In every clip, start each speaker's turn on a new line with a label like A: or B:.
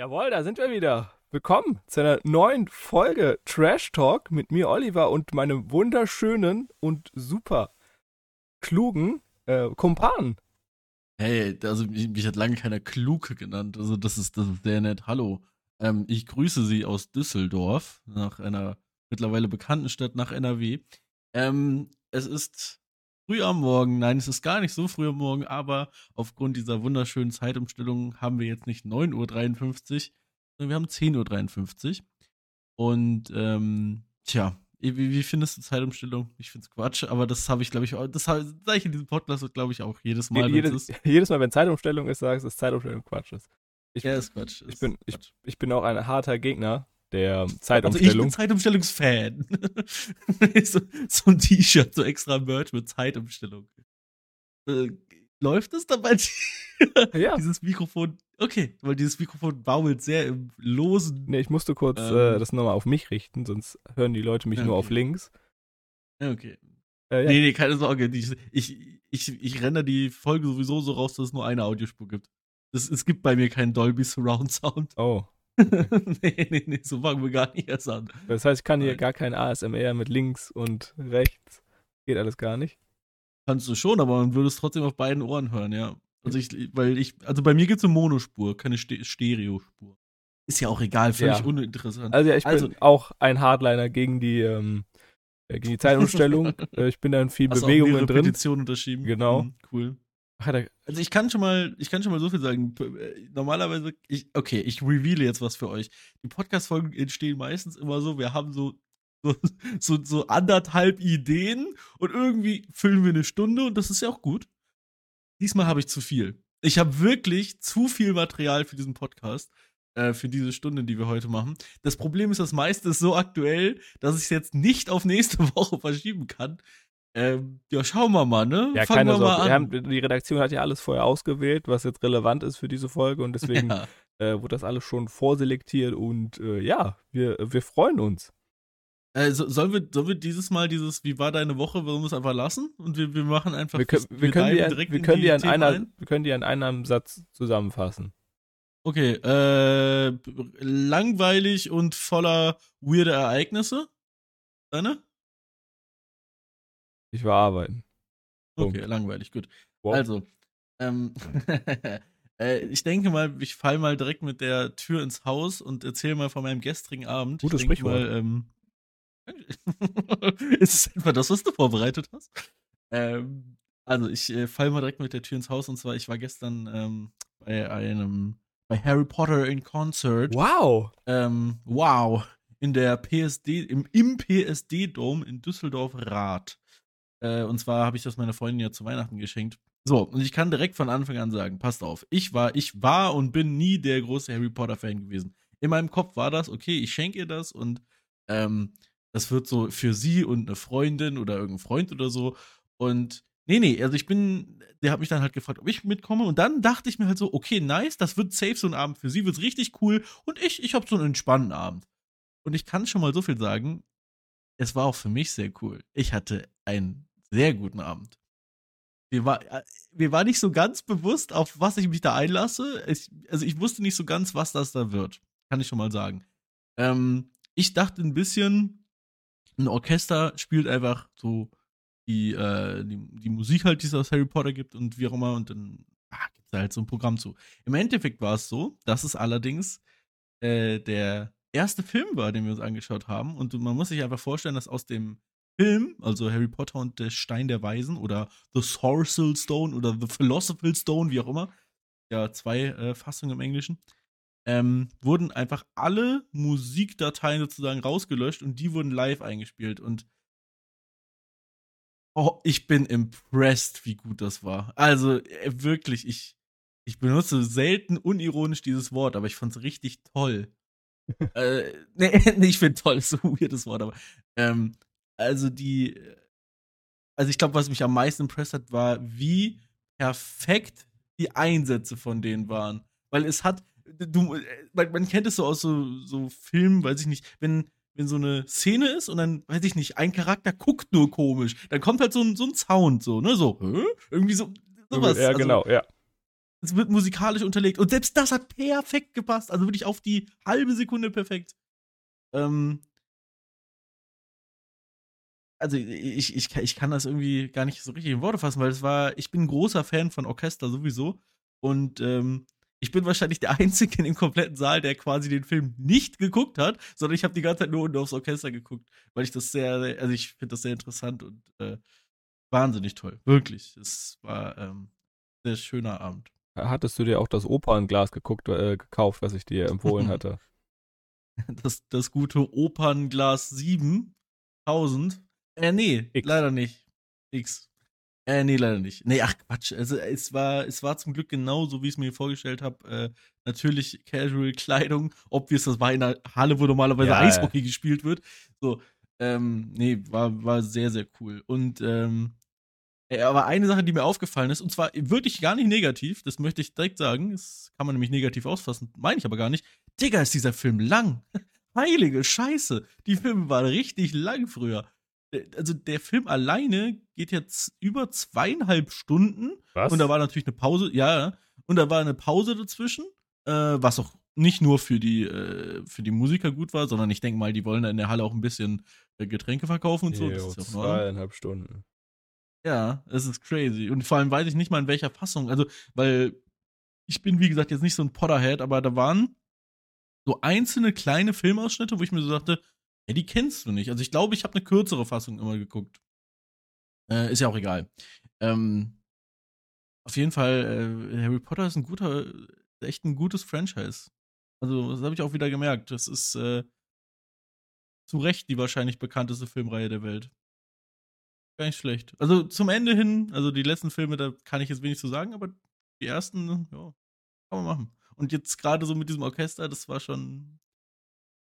A: Jawohl, da sind wir wieder. Willkommen zu einer neuen Folge Trash Talk mit mir, Oliver, und meinem wunderschönen und super klugen äh, Kumpan.
B: Hey, also mich, mich, hat lange keiner Kluge genannt. Also das ist, das ist sehr nett. Hallo. Ähm, ich grüße Sie aus Düsseldorf, nach einer mittlerweile bekannten Stadt nach NRW. Ähm, es ist früh am Morgen. Nein, es ist gar nicht so früh am Morgen, aber aufgrund dieser wunderschönen Zeitumstellung haben wir jetzt nicht 9.53 Uhr, sondern wir haben 10.53 Uhr. Und ähm, tja, wie, wie findest du Zeitumstellung? Ich finde es Quatsch, aber das habe ich, glaube ich, das sage ich in diesem Podcast, glaube ich, auch jedes Mal.
A: Jedes, jedes Mal, wenn Zeitumstellung ist, sagst du, dass Zeitumstellung Quatsch ist.
B: Ich, ja, ist Quatsch.
A: Ich, bin, ich, ich bin auch ein harter Gegner der Zeitumstellung. Also ich bin
B: Zeitumstellungsfan. so, so, ein T-Shirt, so extra Merch mit Zeitumstellung. Äh, läuft es dabei? ja. Dieses Mikrofon. Okay, weil dieses Mikrofon baumelt sehr im losen.
A: Nee, ich musste kurz ähm, äh, das nochmal auf mich richten, sonst hören die Leute mich okay. nur auf links.
B: Okay. Äh, ja. Nee, nee, keine Sorge. Ich, ich, ich, ich renne die Folge sowieso so raus, dass es nur eine Audiospur gibt. Es, es gibt bei mir keinen Dolby Surround Sound.
A: Oh.
B: nee, nee, nee, so fangen wir gar nicht erst an.
A: Das heißt, ich kann hier Nein. gar kein ASMR mit links und rechts. Geht alles gar nicht.
B: Kannst du schon, aber man würde es trotzdem auf beiden Ohren hören, ja. Also ich, weil ich, also bei mir gibt es eine Monospur, keine Ste Stereospur. Ist ja auch egal, völlig ja. uninteressant.
A: Also ja, ich also, bin auch ein Hardliner gegen die, ähm, äh, gegen die Zeitumstellung. Äh, ich bin da in viel Hast Bewegungen drin.
B: Petition unterschrieben.
A: Genau.
B: Mhm, cool. Also ich kann schon mal, ich kann schon mal so viel sagen. Äh, normalerweise, ich, okay, ich reveale jetzt was für euch. Die Podcast-Folgen entstehen meistens immer so, wir haben so, so, so, so anderthalb Ideen und irgendwie füllen wir eine Stunde und das ist ja auch gut. Diesmal habe ich zu viel. Ich habe wirklich zu viel Material für diesen Podcast, äh, für diese Stunde, die wir heute machen. Das Problem ist, das meiste ist so aktuell, dass ich es jetzt nicht auf nächste Woche verschieben kann. Ähm, ja, schauen wir mal, ne?
A: Ja, Fangen keine wir Sorge. Mal an. Haben, die Redaktion hat ja alles vorher ausgewählt, was jetzt relevant ist für diese Folge und deswegen ja. äh, wurde das alles schon vorselektiert und äh, ja, wir, wir freuen uns.
B: Äh, so, sollen, wir, sollen wir dieses Mal dieses, wie war deine Woche, wollen wir es einfach lassen? Und wir, wir machen einfach.
A: Wir, können, wir, können, die, direkt wir, können die, die an einer, ein? wir können die an einem Satz zusammenfassen.
B: Okay, äh, langweilig und voller weirde Ereignisse. Deine?
A: Ich war arbeiten.
B: Punkt. Okay, langweilig, gut. Wow. Also, ähm, äh, ich denke mal, ich fall mal direkt mit der Tür ins Haus und erzähle mal von meinem gestrigen Abend.
A: Gutes Sprichwort. Mal, ähm,
B: ist es etwa das, was du vorbereitet hast? Ähm, also, ich äh, fall mal direkt mit der Tür ins Haus und zwar, ich war gestern ähm, bei einem, bei Harry Potter in Concert.
A: Wow!
B: Ähm, wow! In der PSD, im, im PSD-Dom in Düsseldorf-Rath. Äh, und zwar habe ich das meiner Freundin ja zu Weihnachten geschenkt. So, und ich kann direkt von Anfang an sagen, passt auf, ich war, ich war und bin nie der große Harry Potter-Fan gewesen. In meinem Kopf war das, okay, ich schenke ihr das und ähm, das wird so für sie und eine Freundin oder irgendein Freund oder so. Und nee, nee, also ich bin, der hat mich dann halt gefragt, ob ich mitkomme. Und dann dachte ich mir halt so, okay, nice, das wird safe so ein Abend für sie, wird's richtig cool. Und ich, ich habe so einen entspannten Abend. Und ich kann schon mal so viel sagen, es war auch für mich sehr cool. Ich hatte einen sehr guten Abend. Mir war, äh, mir war nicht so ganz bewusst, auf was ich mich da einlasse. Ich, also ich wusste nicht so ganz, was das da wird. Kann ich schon mal sagen. Ähm, ich dachte ein bisschen, ein Orchester spielt einfach so die, äh, die, die, Musik halt, die es aus Harry Potter gibt und wie auch immer. Und dann ah, gibt es da halt so ein Programm zu. Im Endeffekt war es so, dass es allerdings äh, der erste Film war, den wir uns angeschaut haben. Und man muss sich einfach vorstellen, dass aus dem Film, also Harry Potter und der Stein der Weisen oder The Sorcerer Stone oder The Philosophical Stone, wie auch immer, ja, zwei äh, Fassungen im Englischen, ähm, wurden einfach alle Musikdateien sozusagen rausgelöscht und die wurden live eingespielt. Und oh, ich bin impressed, wie gut das war. Also äh, wirklich, ich, ich benutze selten unironisch dieses Wort, aber ich fand es richtig toll. äh, nee, ich finde toll, ist so ein weirdes Wort, aber ähm, also die, also ich glaube, was mich am meisten impressed hat, war, wie perfekt die Einsätze von denen waren. Weil es hat, du, man, man kennt es so aus so, so Filmen, weiß ich nicht, wenn, wenn so eine Szene ist und dann, weiß ich nicht, ein Charakter guckt nur komisch, dann kommt halt so ein, so ein Sound, so, ne, so, hä? irgendwie so,
A: sowas. Ja,
B: also,
A: genau, ja.
B: Es wird musikalisch unterlegt. Und selbst das hat perfekt gepasst. Also wirklich auf die halbe Sekunde perfekt. Ähm, also ich, ich, ich kann das irgendwie gar nicht so richtig in Worte fassen, weil es war, ich bin ein großer Fan von Orchester sowieso. Und ähm, ich bin wahrscheinlich der Einzige in dem kompletten Saal, der quasi den Film nicht geguckt hat, sondern ich habe die ganze Zeit nur unten aufs Orchester geguckt, weil ich das sehr, also ich finde das sehr interessant und äh, wahnsinnig toll. Wirklich. Es war ähm, ein sehr schöner Abend.
A: Hattest du dir auch das Opernglas geguckt, äh, gekauft, was ich dir empfohlen hatte?
B: Das, das gute Opernglas 7000. Äh, nee, X. leider nicht. X. Äh, nee, leider nicht. Nee, ach Quatsch. Also es war, es war zum Glück genau so, wie ich es mir vorgestellt habe. Äh, natürlich Casual-Kleidung, obvious, das war in einer Halle, wo normalerweise ja, Eishockey ja. gespielt wird. So, ähm, nee, war, war sehr, sehr cool. Und ähm, aber eine Sache, die mir aufgefallen ist, und zwar wirklich gar nicht negativ, das möchte ich direkt sagen, das kann man nämlich negativ ausfassen, meine ich aber gar nicht. Digga, ist dieser Film lang. Heilige Scheiße. Die Filme waren richtig lang früher. Äh, also der Film alleine geht jetzt über zweieinhalb Stunden. Was? Und da war natürlich eine Pause, ja, und da war eine Pause dazwischen, äh, was auch nicht nur für die, äh, für die Musiker gut war, sondern ich denke mal, die wollen da in der Halle auch ein bisschen äh, Getränke verkaufen und so.
A: Jo, zweieinhalb Stunden.
B: Ja, es ist crazy. Und vor allem weiß ich nicht mal in welcher Fassung. Also, weil ich bin, wie gesagt, jetzt nicht so ein Potterhead, aber da waren so einzelne kleine Filmausschnitte, wo ich mir so dachte, ja, die kennst du nicht. Also ich glaube, ich habe eine kürzere Fassung immer geguckt. Äh, ist ja auch egal. Ähm, auf jeden Fall, äh, Harry Potter ist ein guter, echt ein gutes Franchise. Also, das habe ich auch wieder gemerkt. Das ist äh, zu Recht die wahrscheinlich bekannteste Filmreihe der Welt. Gar nicht schlecht. Also zum Ende hin, also die letzten Filme, da kann ich jetzt wenig zu sagen, aber die ersten, ja, kann man machen. Und jetzt gerade so mit diesem Orchester, das war schon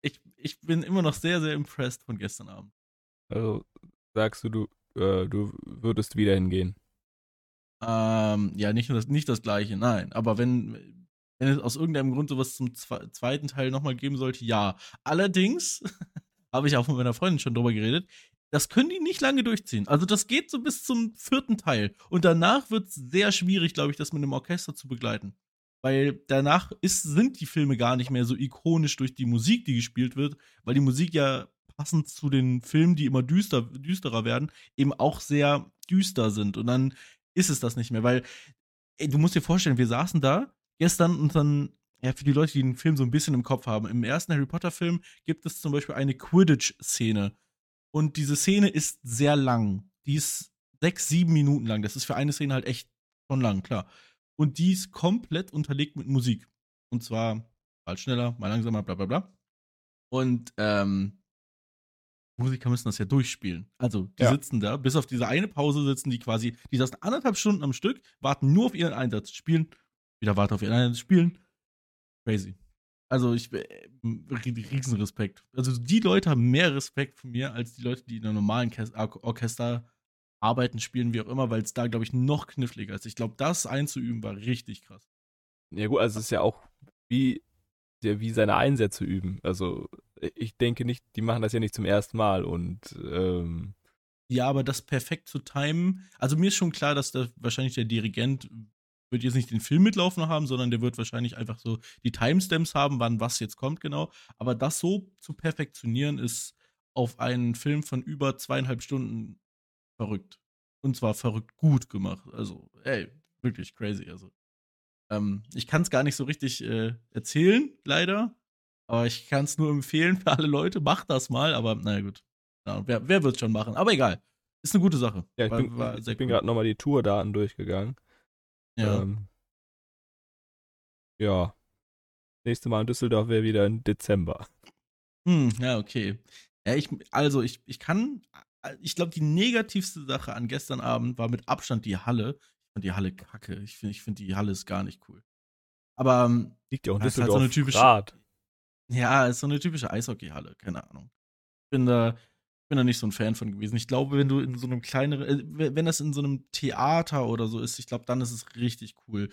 B: ich, ich bin immer noch sehr, sehr impressed von gestern Abend.
A: Also sagst du, du, äh, du würdest wieder hingehen?
B: Ähm, ja, nicht, das, nicht das gleiche, nein. Aber wenn, wenn es aus irgendeinem Grund sowas zum zweiten Teil nochmal geben sollte, ja. Allerdings habe ich auch mit meiner Freundin schon drüber geredet. Das können die nicht lange durchziehen. Also das geht so bis zum vierten Teil. Und danach wird es sehr schwierig, glaube ich, das mit einem Orchester zu begleiten. Weil danach ist, sind die Filme gar nicht mehr so ikonisch durch die Musik, die gespielt wird, weil die Musik ja passend zu den Filmen, die immer düster, düsterer werden, eben auch sehr düster sind. Und dann ist es das nicht mehr, weil ey, du musst dir vorstellen, wir saßen da gestern und dann, ja, für die Leute, die den Film so ein bisschen im Kopf haben, im ersten Harry Potter-Film gibt es zum Beispiel eine Quidditch-Szene. Und diese Szene ist sehr lang. Die ist sechs, sieben Minuten lang. Das ist für eine Szene halt echt schon lang, klar und die ist komplett unterlegt mit Musik. Und zwar mal schneller, mal langsamer, bla bla bla. Und ähm, Musiker müssen das ja durchspielen. Also, die ja. sitzen da, bis auf diese eine Pause sitzen die quasi, die saßen anderthalb Stunden am Stück, warten nur auf ihren Einsatz, spielen, wieder warten auf ihren Einsatz, spielen. Crazy. Also, ich, äh, Riesenrespekt. Also, die Leute haben mehr Respekt von mir als die Leute, die in einem normalen Orchester arbeiten, spielen, wie auch immer, weil es da, glaube ich, noch kniffliger ist. Ich glaube, das einzuüben war richtig krass.
A: Ja, gut, also es ist ja auch wie, wie seine Einsätze üben. Also, ich denke nicht, die machen das ja nicht zum ersten Mal und ähm
B: ja, aber das perfekt zu timen. Also mir ist schon klar, dass da wahrscheinlich der Dirigent wird jetzt nicht den Film mitlaufen haben, sondern der wird wahrscheinlich einfach so die Timestamps haben, wann was jetzt kommt genau. Aber das so zu perfektionieren ist auf einen Film von über zweieinhalb Stunden verrückt. Und zwar verrückt gut gemacht. Also, ey, wirklich crazy. Also, ähm, ich kann es gar nicht so richtig äh, erzählen, leider. Aber ich kann es nur empfehlen für alle Leute. Macht das mal, aber naja, gut. Ja, wer, wer wird es schon machen? Aber egal. Ist eine gute Sache.
A: Ja, ich war, bin, war ich bin cool. gerade nochmal die Tourdaten durchgegangen. Ja. Ähm, ja. Nächste Mal in Düsseldorf wäre wieder im Dezember.
B: Hm, ja, okay. Ja, ich, also ich, ich kann ich glaube, die negativste Sache an gestern Abend war mit Abstand die Halle. Ich fand die Halle kacke. Ich finde ich find die Halle ist gar nicht cool. Aber ähm,
A: liegt ja auch ist halt so eine typische Grad.
B: Ja, ist so eine typische Eishockeyhalle, keine Ahnung. Ich bin da bin da nicht so ein Fan von gewesen. Ich glaube, wenn du in so einem kleineren, äh, wenn das in so einem Theater oder so ist, ich glaube, dann ist es richtig cool.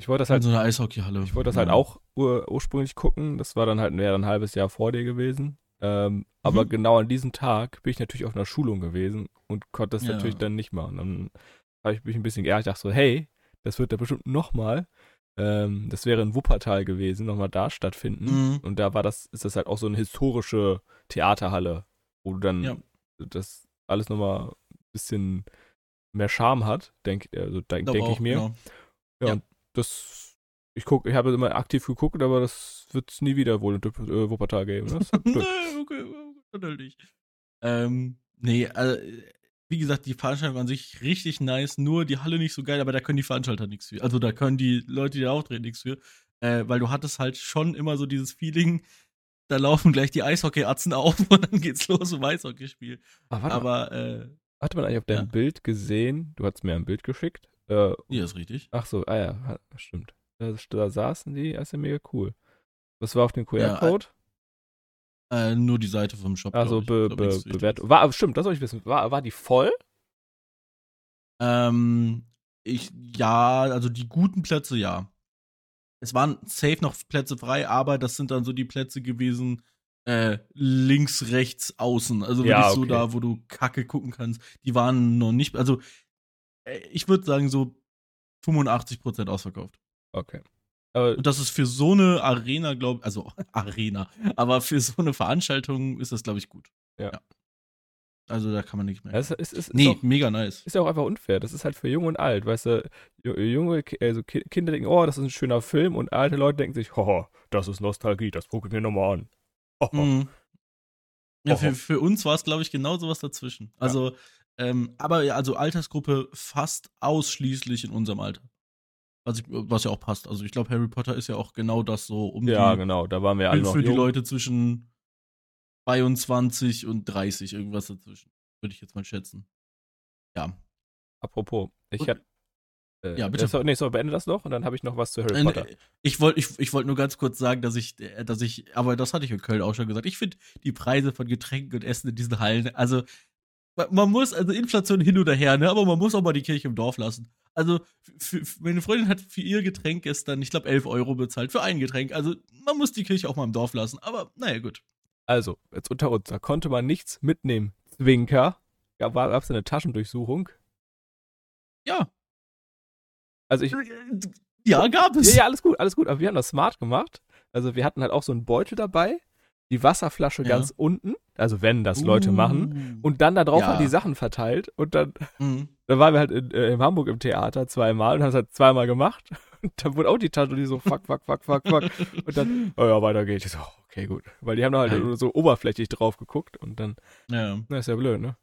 A: Ich wollte das halt
B: in so eine Eishockeyhalle.
A: Ich wollte das halt ja. halt auch ur ursprünglich gucken. Das war dann halt wäre ein halbes Jahr vor dir gewesen. Ähm, aber mhm. genau an diesem Tag bin ich natürlich auf einer Schulung gewesen und konnte das ja. natürlich dann nicht machen. Dann habe ich mich ein bisschen geärgert, dachte so, hey, das wird da bestimmt nochmal, ähm, das wäre in Wuppertal gewesen, nochmal da stattfinden.
B: Mhm.
A: Und da war das, ist das halt auch so eine historische Theaterhalle, wo du dann
B: Ja.
A: das alles nochmal ein bisschen mehr Charme hat, denk, also denk, denke ich mir.
B: genau.
A: Ja,
B: Ja.
A: und das, ich gucke, ich habe immer aktiv geguckt, aber das wird es nie wieder wohl in äh, Wuppertal geben. Ne? Das ist
B: nee, okay, halt nicht. Ähm, nee, also, wie gesagt, die Veranstaltung an sich richtig nice, nur die Halle nicht so geil, aber da können die Veranstalter nichts für. Also da können die Leute, die da auftreten, nichts für. Äh, weil du hattest halt schon immer so dieses Feeling, da laufen gleich die Eishockeyatzen auf und dann geht's los im Eishockeyspiel.
A: Warte, mal,
B: Aber, äh,
A: hatte man eigentlich auf deinem
B: ja.
A: Bild gesehen, du hast mir ein Bild geschickt, äh,
B: ja, ist richtig.
A: ach so, ah ja, stimmt. Da, da saßen die, das ist ja mega cool. Was war auf dem
B: Ja,
A: QR-Code?
B: Äh, nur die Seite vom Shop.
A: also. Be Be. Bewertung. War, stimmt, das soll ich wissen. War, war die voll?
B: Ähm, ich, ja, also die guten Plätze, ja. Es waren safe noch Plätze frei, aber das sind dann so die Plätze gewesen, äh, links, rechts, außen. Also
A: Ja,
B: wirklich so
A: okay.
B: da, wo du Kacke gucken kannst. Die waren noch nicht, also äh, ich würde sagen so 85% ausverkauft.
A: Okay. Aber
B: Und das ist für so eine Arena, glaube also Arena, aber für so eine Veranstaltung ist das, glaube ich, gut.
A: Ja.
B: Also da kann man nichts mehr.
A: es ist, ist, ist,
B: nee,
A: auch,
B: mega nice.
A: ist ja auch einfach unfair. Das ist halt für jung und alt, weißt du. Ju- Junge, also Ki- Kinder denken, oh, das ist ein schöner Film und alte Leute denken sich, hoho, das ist Nostalgie, das gucke ich mir nochmal an. Hoho.
B: Mhm. Ja, für, für uns war es, glaube ich, genau sowas dazwischen. Also, ähm, aber ja, also Altersgruppe fast ausschließlich in unserem Alter. Was, ich, was ja auch passt. Also ich glaube, Harry Potter ist ja auch genau das so um
A: Ja,
B: die,
A: genau, da waren wir alle
B: für,
A: noch
B: für die
A: jung.
B: Leute zwischen 22 und 30, irgendwas dazwischen. Würde ich jetzt mal schätzen. Ja.
A: Apropos, ich
B: Und-
A: hab. Äh,
B: Ja, bitte.
A: So, nee, so, beende das noch und dann habe ich noch was zu Harry Potter.
B: Ich wollte ich, ich wollt nur ganz kurz sagen, dass ich, äh, dass ich, aber das hatte ich in Köln auch schon gesagt, ich finde die Preise von Getränken und Essen in diesen Hallen, also ma- man muss, also Inflation hin oder her, ne, aber man muss auch mal die Kirche im Dorf lassen. Also, für, für, meine Freundin hat für ihr Getränk gestern, ich glaube, 11 Euro bezahlt, für ein Getränk. Also, man muss die Kirche auch mal im Dorf lassen, aber naja, gut.
A: Also, jetzt unter uns, da konnte man nichts mitnehmen. Zwinker. Ja, war, gab's eine Taschendurchsuchung?
B: Ja.
A: Also ich.
B: Ja, gab es.
A: Ja, ja, alles gut, alles gut. Aber wir haben das smart gemacht. Also wir hatten halt auch so einen Beutel dabei, die Wasserflasche
B: Ja.
A: ganz unten, also wenn das Leute machen,
B: Uh.
A: und dann da drauf
B: Ja.
A: halt die Sachen verteilt. Und dann,
B: Mhm.
A: dann waren wir halt in, äh, in Hamburg im Theater zweimal und haben es halt zweimal gemacht. Und dann wurde auch die Tasche die so fuck, fuck, fuck, fuck, fuck. Und dann, oh ja, weiter geht's. Ich so, okay, gut. Weil die haben da halt nur so oberflächlich drauf geguckt und dann,
B: Ja.
A: na, ist ja blöd, ne?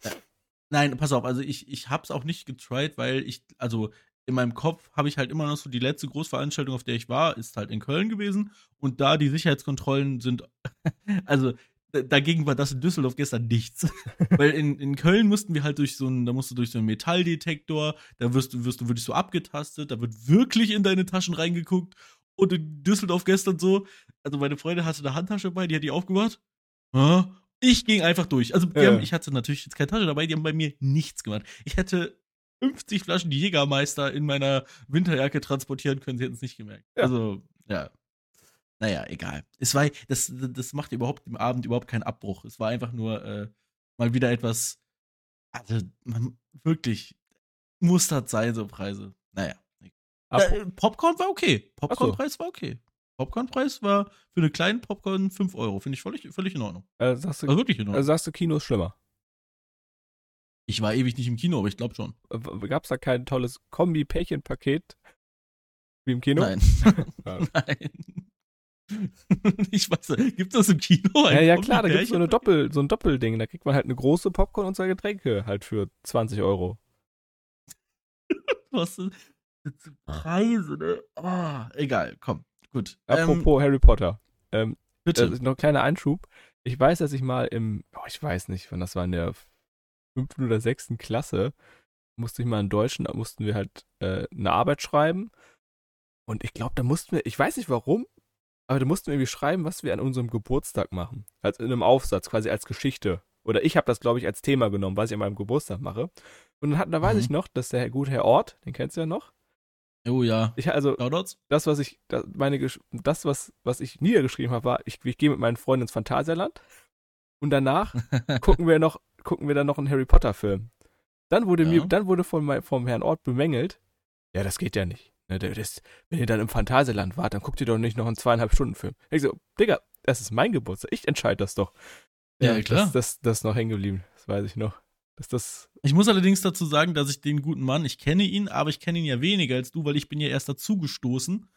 B: Nein, pass auf, also ich, ich hab's auch nicht getried, weil ich, also in meinem Kopf habe ich halt immer noch so die letzte Großveranstaltung, auf der ich war, ist halt in Köln gewesen und da die Sicherheitskontrollen sind, also dagegen war das in Düsseldorf gestern nichts. weil in, in Köln mussten wir halt durch so einen, da musst du durch so einen Metalldetektor, da wirst du, wirst du wirklich so abgetastet, da wird wirklich in deine Taschen reingeguckt und in Düsseldorf gestern so, also meine Freundin hatte eine Handtasche bei, die hat die aufgemacht. Ich ging einfach durch. Also, die
A: Ja.
B: haben, ich hatte natürlich jetzt keine Tasche dabei, die haben bei mir nichts gemacht. Ich hätte 50 Flaschen Jägermeister in meiner Winterjacke transportieren können, sie hätten es nicht gemerkt.
A: Ja.
B: Also, ja. Naja, egal. Es war, das, das macht überhaupt im Abend überhaupt keinen Abbruch. Es war einfach nur äh, mal wieder etwas, also, man, wirklich, muss das sein, so Preise. Naja. Äh, Popcorn war okay. Popcornpreis war okay. Popcornpreis war für eine kleinen Popcorn 5 Euro. Finde ich völlig, völlig in Ordnung.
A: äh, sagst, du,
B: Also wirklich in Ordnung.
A: also sagst du, Kino ist schlimmer.
B: Ich war ewig nicht im Kino, aber ich glaube schon.
A: Äh, Gab's da kein tolles Kombi-Pärchenpaket wie im Kino?
B: Nein. Nein. ich weiß nicht, gibt das im Kino?
A: Ja, ja klar, da gibt's so,
B: Kombi-Pärchen?
A: Doppel, so ein Doppelding. Da kriegt man halt eine große Popcorn und zwei Getränke halt für 20 Euro.
B: Was ist das sind Preise, ne? Ah, egal, komm, gut. Ähm,
A: Apropos Harry Potter. Ähm,
B: bitte.
A: ist noch ein kleiner Einschub. Ich weiß, dass ich mal im, oh, ich weiß nicht, wann das war, in der fünften oder sechsten Klasse, musste ich mal in Deutschen, da mussten wir halt äh, eine Arbeit schreiben. Und ich glaube, da mussten wir, ich weiß nicht warum, aber da mussten wir irgendwie schreiben, was wir an unserem Geburtstag machen. Also in einem Aufsatz, quasi als Geschichte. Oder ich habe das, glaube ich, als Thema genommen, was ich an meinem Geburtstag mache. Und dann hat, da weiß
B: Mhm.
A: ich noch, dass der gute Herr Ort, den kennst du ja noch.
B: oh ja.
A: Ich also
B: Shoutouts?
A: das, was ich, das, meine, das was, was ich niedergeschrieben habe, war, ich, ich gehe mit meinen Freunden ins Phantasialand und danach gucken wir noch, gucken wir dann noch einen Harry Potter Film. Dann wurde
B: Ja.
A: mir, dann wurde von vom Herrn Ort bemängelt, ja, das geht ja nicht. Ne, das, wenn ihr dann im Phantasialand wart, dann guckt ihr doch nicht noch einen zweieinhalb Stunden Film. Ich so, Digga, das ist mein Geburtstag. Ich entscheide das doch.
B: Ja, klar.
A: Das, das, das ist noch hängen geblieben. Das weiß ich noch. Das, das,
B: Ich muss allerdings dazu sagen, dass ich den guten Mann, ich kenne ihn, aber ich kenne ihn ja weniger als du, weil ich bin ja erst dazugestoßen.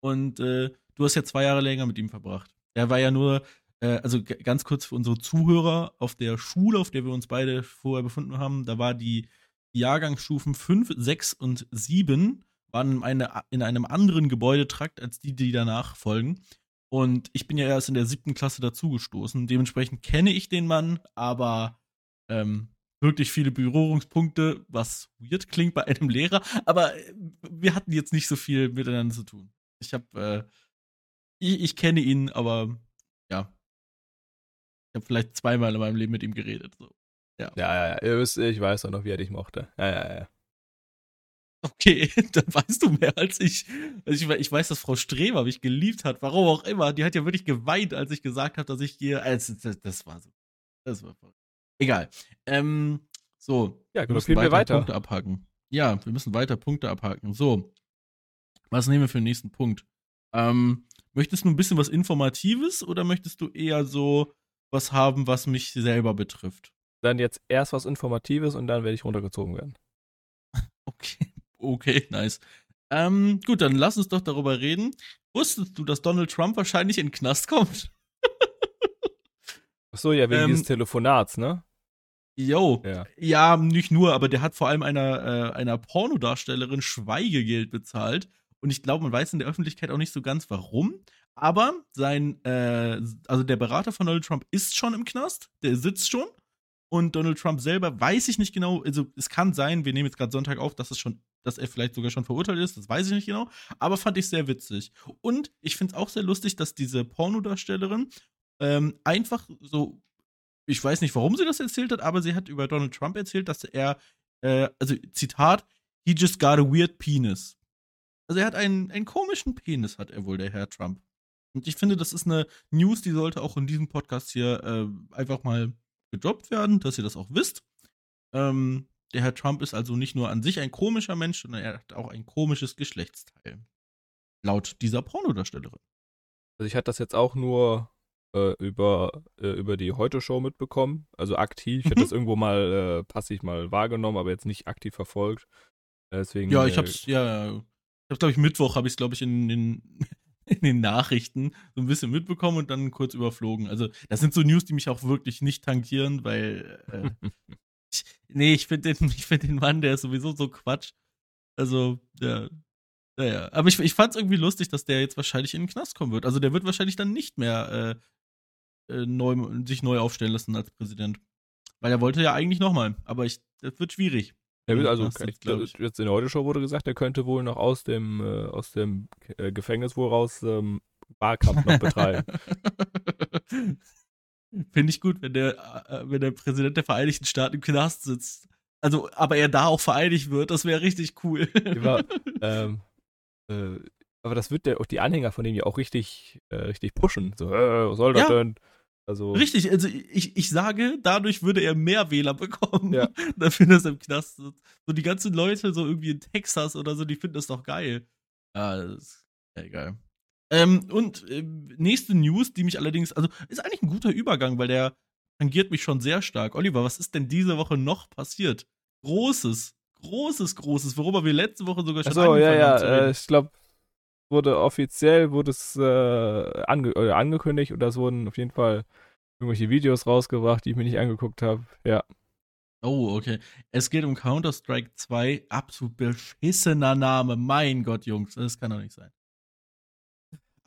B: Und äh, du hast ja zwei Jahre länger mit ihm verbracht. Er war ja nur, äh, also ganz kurz für unsere Zuhörer, auf der Schule, auf der wir uns beide vorher befunden haben, da war die Jahrgangsstufen 5, 6 und 7 waren in, eine, in einem anderen Gebäudetrakt als die, die danach folgen. Und ich bin ja erst in der siebten Klasse dazugestoßen. Dementsprechend kenne ich den Mann, aber ähm, wirklich viele Berührungspunkte, was weird klingt bei einem Lehrer. Aber äh, wir hatten jetzt nicht so viel miteinander zu tun. Ich habe, äh, ich, ich kenne ihn, aber ja. Ich habe vielleicht zweimal in meinem Leben mit ihm geredet. So.
A: ja, ja, ja. Wisst, ich weiß auch noch, wie er dich mochte. Ja, ja, ja.
B: Okay, dann weißt du mehr als ich. Also ich, ich weiß, dass Frau Streber mich geliebt hat, warum auch immer. Die hat ja wirklich geweint, als ich gesagt habe, dass ich hier. Also, das, das war so. Das war voll. Egal. Ähm, so.
A: Ja,
B: wir müssen
A: spielen wir weiter.
B: Punkte abhaken. Ja, wir müssen weiter Punkte abhaken. So. Was nehmen wir für den nächsten Punkt? Ähm, möchtest du ein bisschen was Informatives oder möchtest du eher so was haben, was mich selber betrifft?
A: Dann jetzt erst was Informatives und dann werde ich runtergezogen werden.
B: Okay, okay, nice. Ähm, gut, dann lass uns doch darüber reden. Wusstest du, dass Donald Trump wahrscheinlich in den Knast kommt?
A: Ach so, ja, wegen
B: Ähm,
A: dieses Telefonats, ne?
B: Jo.
A: Ja.
B: Ja, nicht nur, aber der hat vor allem einer, äh, einer Pornodarstellerin Schweigegeld bezahlt. Und ich glaube, man weiß in der Öffentlichkeit auch nicht so ganz warum. Aber sein, äh, also der Berater von Donald Trump ist schon im Knast, der sitzt schon. Und Donald Trump selber weiß ich nicht genau, also es kann sein, wir nehmen jetzt gerade Sonntag auf, dass es schon, dass er vielleicht sogar schon verurteilt ist, das weiß ich nicht genau, aber fand ich sehr witzig. Und ich finde es auch sehr lustig, dass diese Pornodarstellerin ähm, einfach so, ich weiß nicht, warum sie das erzählt hat, aber sie hat über Donald Trump erzählt, dass er, äh, also Zitat, he just got a weird penis. Also er hat einen, einen komischen Penis, hat er wohl, der Herr Trump. Und ich finde, das ist eine News, die sollte auch in diesem Podcast hier äh, einfach mal gedroppt werden, dass ihr das auch wisst. Ähm, der Herr Trump ist also nicht nur an sich ein komischer Mensch, sondern er hat auch ein komisches Geschlechtsteil. Laut dieser Pornodarstellerin.
A: Also ich hatte das jetzt auch nur äh, über, äh, über die Heute-Show mitbekommen. Also aktiv. Ich hatte
B: Mhm.
A: das irgendwo mal äh, passiv mal wahrgenommen, aber jetzt nicht aktiv verfolgt. Äh, Deswegen,
B: Ja, ich
A: äh,
B: hab's, ja, ich hab's, glaube ich, Mittwoch habe ich glaube ich, in den, in den Nachrichten so ein bisschen mitbekommen und dann kurz überflogen. Also, das sind so News, die mich auch wirklich nicht tangieren, weil, äh, ich, nee, ich finde den, find den Mann, der ist sowieso so Quatsch. Also, ja, naja. Aber ich, ich fand's irgendwie lustig, dass der jetzt wahrscheinlich in den Knast kommen wird. Also, der wird wahrscheinlich dann nicht mehr äh, äh, neu, sich neu aufstellen lassen als Präsident. Weil er wollte ja eigentlich nochmal, aber ich, das wird schwierig.
A: Ja,
B: Ja,
A: also
B: das
A: ich, jetzt in der Heute-Show wurde gesagt, er könnte wohl noch aus dem, äh, aus dem äh, Gefängnis wohl raus ähm, Wahlkampf noch betreiben.
B: Finde ich gut, wenn der, äh, wenn der Präsident der Vereinigten Staaten im Knast sitzt. Also, aber er da auch vereidigt wird, das wäre richtig cool.
A: Ja, ähm, äh, aber das wird der, auch die Anhänger von dem ja auch richtig, äh, richtig pushen. So, äh, was soll das
B: Ja.
A: denn? Also,
B: Richtig, also ich, ich sage, dadurch würde er mehr Wähler bekommen,
A: Ja.
B: dafür, dass er im Knast sitzt. So die ganzen Leute, so irgendwie in Texas oder so, die finden das doch geil. Ja, das ist ja, egal. Ähm, und äh, nächste News, die mich allerdings, also ist eigentlich ein guter Übergang, weil der tangiert mich schon sehr stark. Oliver, was ist denn diese Woche noch passiert? Großes, großes, großes, worüber wir letzte Woche sogar schon
A: ja,
B: angefangen
A: ja,
B: haben zu
A: äh, ich glaube, wurde offiziell, wurde es äh, ange äh, angekündigt oder es wurden auf jeden Fall irgendwelche Videos rausgebracht, die ich mir nicht angeguckt habe. Ja.
B: Oh, okay. Es geht um Counter-Strike 2. Absolut beschissener Name. Mein Gott, Jungs, das kann doch nicht sein.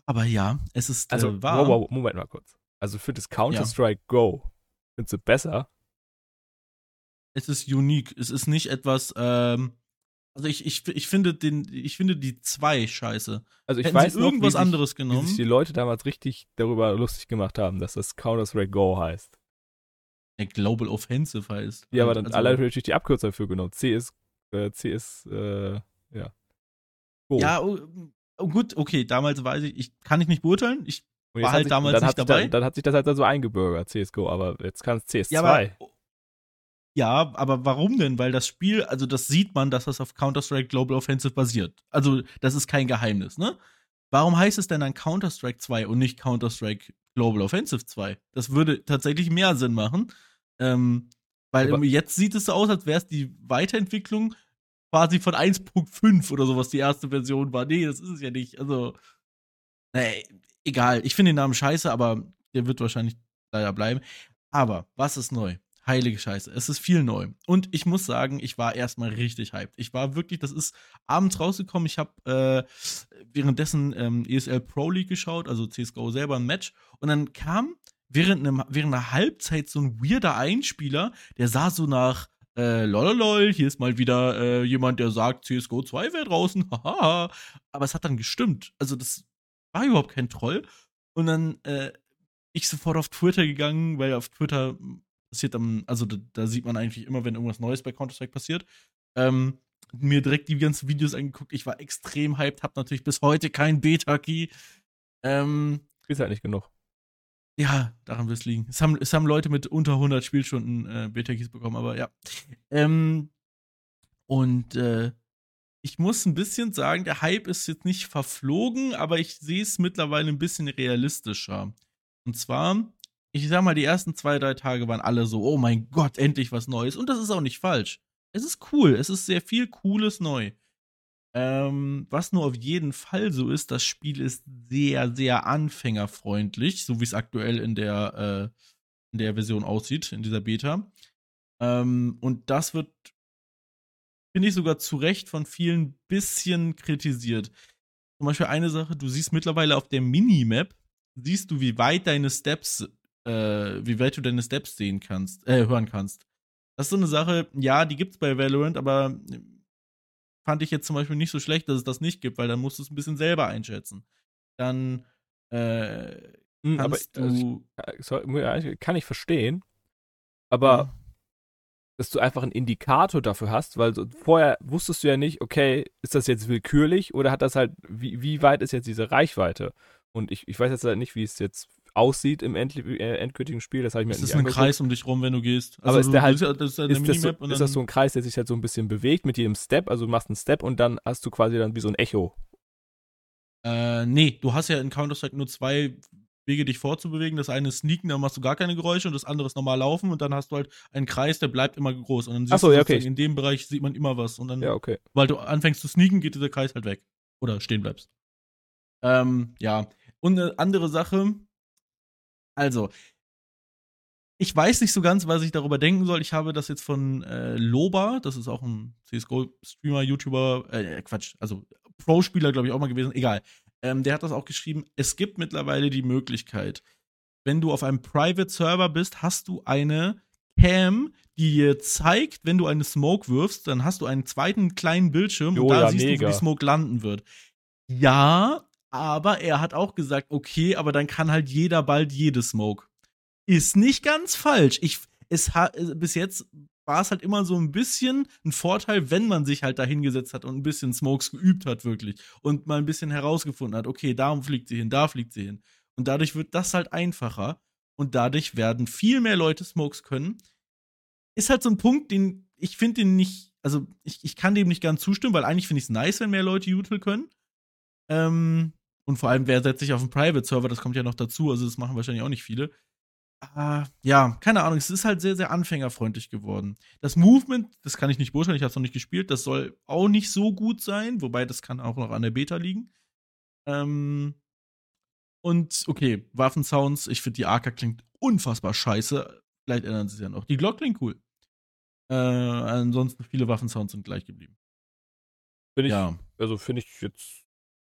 B: Aber ja, es ist
A: Also,
B: äh, wahr.
A: wow, wow, Moment mal kurz. Also für das Counter-Strike Go, findest du besser?
B: Es ist unique. Es ist nicht etwas, ähm, also ich, ich, ich finde den, ich finde die 2 scheiße.
A: Also ich
B: Hätten
A: weiß
B: sie
A: noch,
B: irgendwas
A: wie sich,
B: anderes
A: wie
B: genommen?
A: sich die Leute damals richtig darüber lustig gemacht haben, dass das Counter-Strike Go heißt.
B: Der Global Offensive heißt.
A: Ja, aber dann
B: Also-
A: alle natürlich die Abkürzung dafür genommen. CS, äh, CS, äh, ja. Go.
B: Ja, oh, oh, gut, okay, damals weiß ich, ich kann ich nicht beurteilen. Ich, war halt
A: sich,
B: damals
A: dann
B: nicht
A: hat sich
B: dabei.
A: Dann, dann hat sich das halt so eingebürgert, CSGO, aber jetzt kann es CS2.
B: ja, aber Ja, aber warum denn? Weil das Spiel, also das sieht man, dass das auf Counter-Strike Global Offensive basiert. Also, das ist kein Geheimnis, ne? Warum heißt es denn dann Counter-Strike 2 und nicht Counter-Strike Global Offensive 2? Das würde tatsächlich mehr Sinn machen. Ähm, weil
A: Aber-
B: jetzt sieht es so aus, als wäre es die Weiterentwicklung quasi von 1.5 oder sowas die erste Version war. Nee, das ist es ja nicht. Also, nee, egal. Ich finde den Namen scheiße, aber der wird wahrscheinlich leider bleiben. Aber was ist neu? Heilige Scheiße. Es ist viel neu. Und ich muss sagen, ich war erstmal richtig hyped. Ich war wirklich, das ist abends rausgekommen. Ich habe äh, währenddessen ähm, ESL Pro League geschaut, also CSGO selber ein Match. Und dann kam während, einem, während einer Halbzeit so ein weirder Einspieler, der sah so nach äh, lololol, hier ist mal wieder äh, jemand, der sagt, CSGO 2 wäre draußen, haha. Aber es hat dann gestimmt. Also das war überhaupt kein Troll. Und dann äh, ich sofort auf Twitter gegangen, weil auf Twitter passiert dann, also da, da sieht man eigentlich immer, wenn irgendwas Neues bei Counter-Strike passiert. Ähm, mir direkt die ganzen Videos angeguckt. Ich war extrem hyped, hab natürlich bis heute keinen Beta-Key. Ähm,
A: Ist halt nicht genug.
B: ja, daran wird es liegen. Es haben, es haben Leute mit unter 100 Spielstunden äh, Beta-Keys bekommen, aber ja. Ähm, und äh, ich muss ein bisschen sagen, der Hype ist jetzt nicht verflogen, aber ich sehe es mittlerweile ein bisschen realistischer. Und zwar, ich sag mal, die ersten zwei, drei Tage waren alle so, oh mein Gott, endlich was Neues. Und das ist auch nicht falsch. Es ist cool, es ist sehr viel Cooles neu. Ähm, was nur auf jeden Fall so ist, das Spiel ist sehr, sehr anfängerfreundlich, so wie es aktuell in der, äh, in der Version aussieht, in dieser Beta. Ähm, und das wird, finde ich sogar zu Recht von vielen bisschen kritisiert. Zum Beispiel eine Sache, du siehst mittlerweile auf der Minimap, siehst du, wie weit deine Steps, äh, wie weit du deine Steps sehen kannst, äh, hören kannst. Das ist so eine Sache, ja, die gibt's bei Valorant, aber fand ich jetzt zum Beispiel nicht so schlecht, dass es das nicht gibt, weil dann musst du es ein bisschen selber einschätzen. Dann äh,
A: Hm, aber
B: kannst
A: also,
B: du.
A: ich- soll- ja, kann ich verstehen. Aber dass du einfach einen Indikator dafür hast, weil so, vorher wusstest du ja nicht, okay, ist das jetzt willkürlich oder hat das halt, wie, wie weit ist jetzt diese Reichweite? Und ich, ich weiß jetzt halt nicht, wie es jetzt aussieht im end, äh, endgültigen Spiel, das habe ich mir
B: es ist ein
A: angeguckt.
B: Kreis um dich rum, wenn du gehst. Also
A: Aber ist der halt-
B: das ist, das ist eine
A: Ist das, so, ist das so ein Kreis, der sich halt so ein bisschen bewegt mit jedem Step? Also du machst einen Step und dann hast du quasi dann wie so ein Echo.
B: Äh, nee, du hast ja in Counter-Strike nur zwei Wege, dich vorzubewegen. Das eine ist sneaken, dann machst du gar keine Geräusche und das andere ist normal laufen und dann hast du halt einen Kreis, der bleibt immer groß. Und dann siehst
A: so,
B: du
A: ja, okay.
B: in dem Bereich sieht man immer was. Und dann,
A: Ja, okay.
B: weil du anfängst zu sneaken, geht dieser Kreis halt weg. Oder stehen bleibst. Ähm, ja. Und eine andere Sache. Also, ich weiß nicht so ganz, was ich darüber denken soll. Ich habe das jetzt von äh, Loba, das ist auch ein CSGO-Streamer, YouTuber, äh, Quatsch, also Pro-Spieler, glaube ich, auch mal gewesen, egal. Ähm, der hat das auch geschrieben. Es gibt mittlerweile die Möglichkeit, wenn du auf einem Private-Server bist, hast du eine Cam, die dir zeigt, wenn du eine Smoke wirfst, dann hast du einen zweiten kleinen Bildschirm
A: Jo,
B: und da
A: ja,
B: siehst du,
A: mega.
B: wie die Smoke landen wird. Ja, aber er hat auch gesagt, okay, aber dann kann halt jeder bald jede Smoke. Ist nicht ganz falsch. Ich, es hat, bis jetzt war es halt immer so ein bisschen ein Vorteil, wenn man sich halt da hingesetzt hat und ein bisschen Smokes geübt hat, wirklich. Und mal ein bisschen herausgefunden hat, okay, da fliegt sie hin, da fliegt sie hin. Und dadurch wird das halt einfacher. Und dadurch werden viel mehr Leute Smokes können. Ist halt so ein Punkt, den ich finde den nicht, also ich, ich kann dem nicht ganz zustimmen, weil eigentlich finde ich es nice, wenn mehr Leute Util können. Ähm, und vor allem, wer setzt sich auf einen Private-Server, das kommt ja noch dazu, also das machen wahrscheinlich auch nicht viele. Ah, ja, keine Ahnung, es ist halt sehr, sehr anfängerfreundlich geworden. Das Movement, das kann ich nicht beurteilen, ich habe es noch nicht gespielt, das soll auch nicht so gut sein, wobei das kann auch noch an der Beta liegen. Ähm, und okay, Waffensounds, ich finde die AK klingt unfassbar scheiße. Vielleicht ändern sie es ja noch. Die Glock klingt cool. Äh, ansonsten viele Waffensounds sind gleich geblieben.
A: Finde ich,
B: Ja.
A: also finde ich jetzt,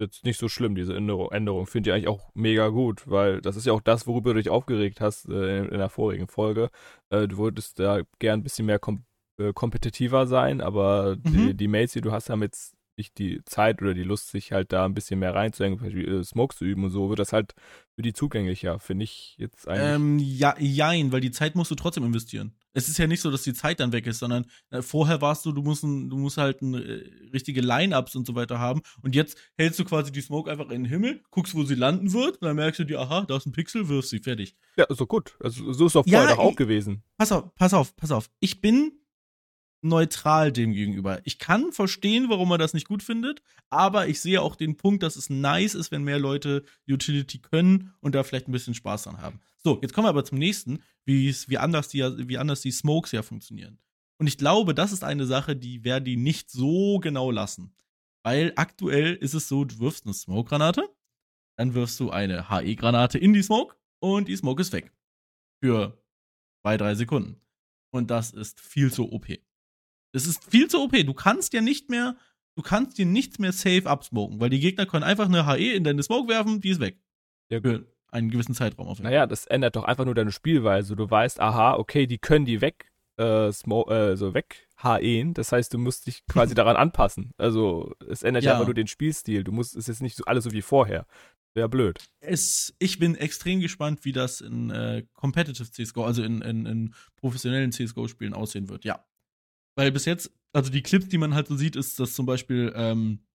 A: jetzt nicht so schlimm, diese Änderung. Änderung. Finde ich eigentlich auch mega gut, weil das ist ja auch das, worüber du dich aufgeregt hast äh, in, in der vorigen Folge. Äh, du wolltest da gern ein bisschen mehr kom äh, kompetitiver sein, aber die,
B: Mhm.
A: die Mates, die du hast, haben jetzt nicht die Zeit oder die Lust, sich halt da ein bisschen mehr reinzuhängen, zum Beispiel äh, Smoke zu üben und so, wird das halt für die zugänglicher, finde ich jetzt eigentlich.
B: Ähm, ja, jein, weil die Zeit musst du trotzdem investieren. Es ist ja nicht so, dass die Zeit dann weg ist, sondern äh, vorher warst du, du musst, ein, du musst halt ein, äh, richtige Line-Ups und so weiter haben. Und jetzt hältst du quasi die Smoke einfach in den Himmel, guckst, wo sie landen wird, und dann merkst du dir, aha, da ist ein Pixel, wirfst sie, fertig.
A: Ja, ist doch gut. Also, so ist doch vorher
B: Ja,
A: doch auch
B: ich-
A: gewesen.
B: Pass auf, pass auf, pass auf. Ich bin neutral dem gegenüber. Ich kann verstehen, warum man das nicht gut findet, aber ich sehe auch den Punkt, dass es nice ist, wenn mehr Leute Utility können und da vielleicht ein bisschen Spaß dran haben. So, jetzt kommen wir aber zum nächsten, wie anders die, wie anders die Smokes ja funktionieren. Und ich glaube, das ist eine Sache, die die nicht so genau lassen. Weil aktuell ist es so, du wirfst eine Smoke-Granate, dann wirfst du eine HE-Granate in die Smoke und die Smoke ist weg. Für zwei, drei Sekunden. Und das ist viel zu OP. Das ist viel zu OP. Du kannst ja nicht mehr, du kannst dir nichts mehr safe absmoken, weil die Gegner können einfach eine HE in deine Smoke werfen, die ist weg.
A: Ja,
B: Für einen gewissen Zeitraum auf
A: Naja, das ändert doch einfach nur deine Spielweise. Du weißt, aha, okay, die können die weg, äh, äh, so weg HEen. Das heißt, du musst dich quasi daran anpassen. Also, es ändert ja. Einfach nur den Spielstil. Du musst, es ist jetzt nicht so alles so wie vorher. Wäre blöd.
B: es, ich bin extrem gespannt, wie das in äh, Competitive CSGO, also in, in, in professionellen CSGO-Spielen aussehen wird, ja. Weil bis jetzt, also die Clips, die man halt so sieht, ist, dass zum Beispiel, ähm,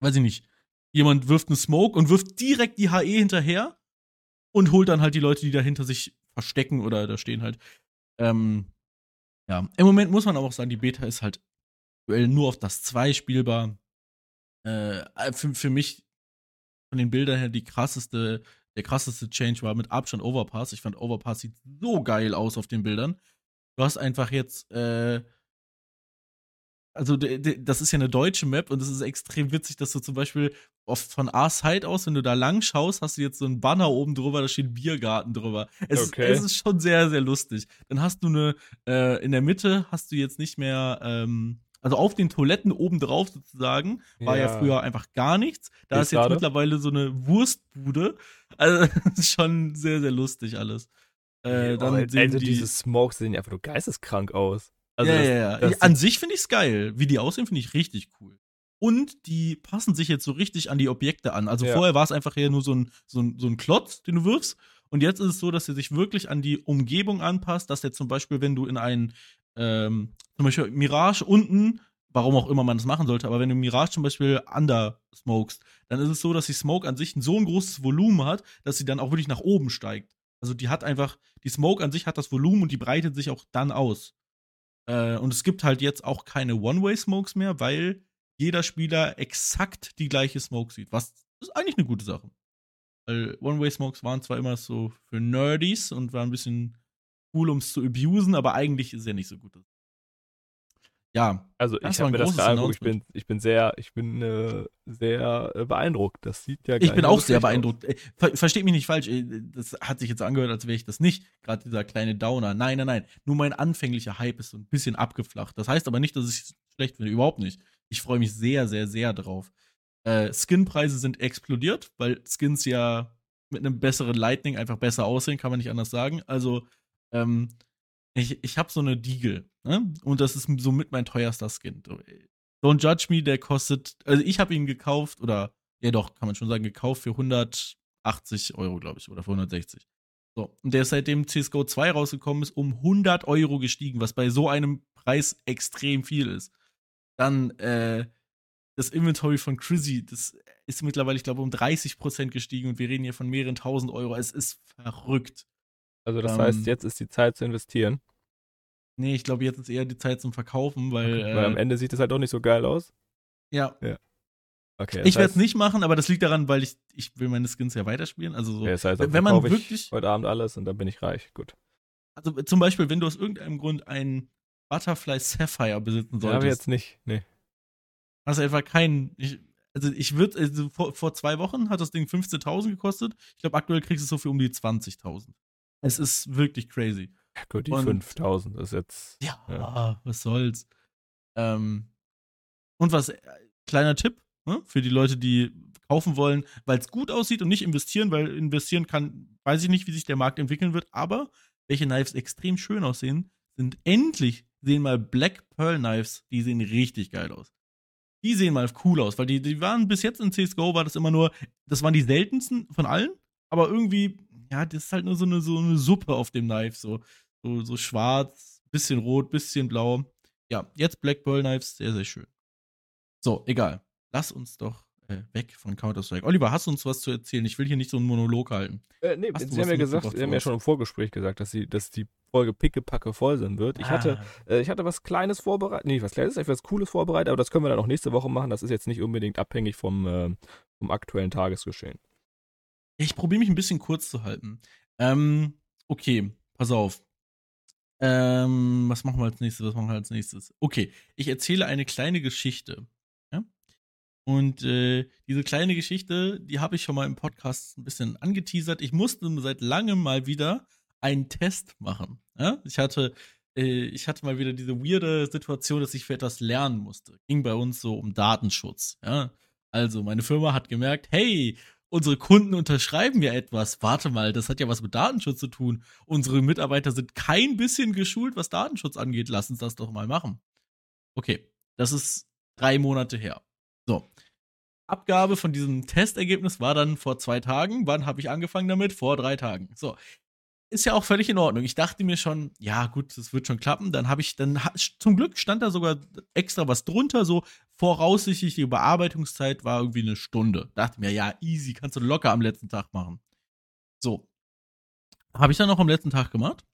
B: weiß ich nicht, jemand wirft eine Smoke und wirft direkt die HE hinterher und holt dann halt die Leute, die dahinter sich verstecken oder da stehen halt. Ähm, ja, im Moment muss man aber auch sagen, die Beta ist halt nur auf das 2 spielbar. Äh, für, für mich von den Bildern her die krasseste, der krasseste Change war mit Abstand Overpass. Ich fand Overpass sieht so geil aus auf den Bildern. Du hast einfach jetzt, äh, also das ist ja eine deutsche Map und es ist extrem witzig, dass du zum Beispiel oft von A-Side aus, wenn du da lang schaust, hast du jetzt so einen Banner oben drüber, da steht Biergarten drüber. Es,
A: Okay.
B: es ist schon sehr, sehr lustig. Dann hast du eine, äh, in der Mitte hast du jetzt nicht mehr, ähm, also auf den Toiletten oben drauf sozusagen, war ja,
A: Ja.
B: früher einfach gar nichts. Da ist
A: ich
B: jetzt
A: gerade.
B: mittlerweile so eine Wurstbude. Also das ist schon sehr, sehr lustig alles. Äh, dann
A: oh,
B: sehen
A: also
B: die,
A: diese Smokes sehen einfach nur geisteskrank aus. Also
B: ja,
A: das,
B: ja, ja.
A: das
B: An sich finde ich es geil. Wie die aussehen, finde ich richtig cool. Und die passen sich jetzt so richtig an die Objekte an. Also
A: Ja.
B: vorher war es einfach eher nur so ein, so, ein, so ein Klotz, den du wirfst. Und jetzt ist es so, dass er sich wirklich an die Umgebung anpasst, dass der zum Beispiel, wenn du in einen, ähm, zum Beispiel Mirage unten, warum auch immer man das machen sollte, aber wenn du Mirage zum Beispiel under smokest, dann ist es so, dass die Smoke an sich ein so ein großes Volumen hat, dass sie dann auch wirklich nach oben steigt. Also die hat einfach, die Smoke an sich hat das Volumen und die breitet sich auch dann aus. Äh, und es gibt halt jetzt auch keine One-Way-Smokes mehr, weil jeder Spieler exakt die gleiche Smoke sieht. Was ist eigentlich eine gute Sache. Weil One-Way-Smokes waren zwar immer so für Nerdies und waren ein bisschen cool, um es zu abusen, aber eigentlich ist ja nicht so gut. Ja,
A: Also ich habe mir das angeguckt. Ich bin, ich bin sehr, ich bin äh, sehr äh, beeindruckt. Das sieht ja
B: ich bin auch sehr beeindruckt. Äh, Ver versteht mich nicht falsch, äh, das hat sich jetzt angehört, als wäre ich das nicht. Gerade dieser kleine Downer. Nein, nein, nein. Nur mein anfänglicher Hype ist so ein bisschen abgeflacht. Das heißt aber nicht, dass ich es schlecht finde. Überhaupt nicht. Ich freue mich sehr, sehr, sehr drauf. Äh, Skinpreise sind explodiert, weil Skins ja mit einem besseren Lightning einfach besser aussehen, kann man nicht anders sagen. Also, ähm, ich, ich habe so eine Deagle, ne? Und das ist somit mein teuerster Skin. Don't Judge Me, der kostet, also ich habe ihn gekauft, oder, ja doch, kann man schon sagen, gekauft für 180 Euro, glaube ich, oder für 160. So, und der ist seitdem CSGO 2 rausgekommen ist, um 100 Euro gestiegen, was bei so einem Preis extrem viel ist. Dann, äh, das Inventory von Chrissy, das ist mittlerweile, ich glaube, um 30% gestiegen und wir reden hier von mehreren tausend Euro. Es ist verrückt.
A: Also das
B: Ähm,
A: heißt, jetzt ist die Zeit zu investieren.
B: Nee, ich glaube, jetzt ist eher die Zeit zum Verkaufen, weil,
A: Okay, Weil am
B: äh,
A: Ende sieht es halt auch nicht so geil aus.
B: ja,
A: Okay.
B: ich werde es nicht machen, aber das liegt daran, weil ich, ich will meine Skins ja weiterspielen. Also so,
A: Ja, das heißt,
B: wenn man wirklich,
A: heute Abend alles und dann bin ich reich. Gut.
B: also zum Beispiel, wenn du aus irgendeinem Grund einen Butterfly Sapphire besitzen
A: Ja,
B: solltest,
A: jetzt nicht. Nee.
B: hast du einfach keinen. Ich, also ich würde, also vor, vor zwei Wochen hat das Ding 15.000 gekostet. Ich glaube, aktuell kriegst du es so für um die 20.000. Es ist wirklich crazy.
A: Ja, gut, die
B: Und-
A: 5000 ist jetzt.
B: Ja,
A: Ja.
B: was soll's. Ähm, und was, äh, kleiner Tipp ne, für die Leute, die kaufen wollen, weil es gut aussieht und nicht investieren, weil investieren kann, weiß ich nicht, wie sich der Markt entwickeln wird, aber welche Knives extrem schön aussehen, sind endlich, sehen mal Black Pearl Knives, die sehen richtig geil aus. Die sehen mal cool aus, weil die, die waren bis jetzt in CSGO, war das immer nur, das waren die seltensten von allen, aber irgendwie, ja, das ist halt nur so eine, so eine Suppe auf dem Knife, so, so, so schwarz, bisschen rot, bisschen blau. Ja, jetzt Black Pearl Knives, sehr, sehr schön. So, egal. Lass uns doch äh, weg von Counter-Strike. Oliver, hast du uns was zu erzählen? Ich will hier nicht so einen Monolog halten.
A: Äh, nee,
B: Hast
A: sie haben ja gesagt, sie haben ja schon im Vorgespräch gesagt, dass, sie, dass die Folge pickepacke voll sein wird. Ich, hatte,
B: Ah.
A: äh, ich hatte was Kleines vorbereitet, nee, was Kleines, etwas Cooles vorbereitet, aber das können wir dann auch nächste Woche machen. Das ist jetzt nicht unbedingt abhängig vom, äh, vom aktuellen Tagesgeschehen.
B: Ich probiere mich ein bisschen kurz zu halten. Ähm, okay, pass auf. Ähm, was machen wir als nächstes? Was machen wir als nächstes? Okay, ich erzähle eine kleine Geschichte. Und äh, diese kleine Geschichte, die habe ich schon mal im Podcast ein bisschen angeteasert. Ich musste seit langem mal wieder einen Test machen. Ja? Ich hatte äh, ich hatte mal wieder diese weirde Situation, dass ich für etwas lernen musste. Ging bei uns so um Datenschutz. Ja? Also, meine Firma hat gemerkt, hey, unsere Kunden unterschreiben ja etwas. Warte mal, das hat ja was mit Datenschutz zu tun. Unsere Mitarbeiter sind kein bisschen geschult, was Datenschutz angeht. Lass uns das doch mal machen. Okay, das ist drei Monate her. So. Abgabe von diesem Testergebnis war dann vor zwei Tagen. Wann habe ich angefangen damit? Vor drei Tagen. So. Ist ja auch völlig in Ordnung. Ich dachte mir schon, ja gut, das wird schon klappen. Dann habe ich, dann zum Glück stand da sogar extra was drunter, so voraussichtlich die Bearbeitungszeit war irgendwie eine Stunde. Dachte mir, ja, easy, kannst du locker am letzten Tag machen. So. Habe ich dann noch am letzten Tag gemacht.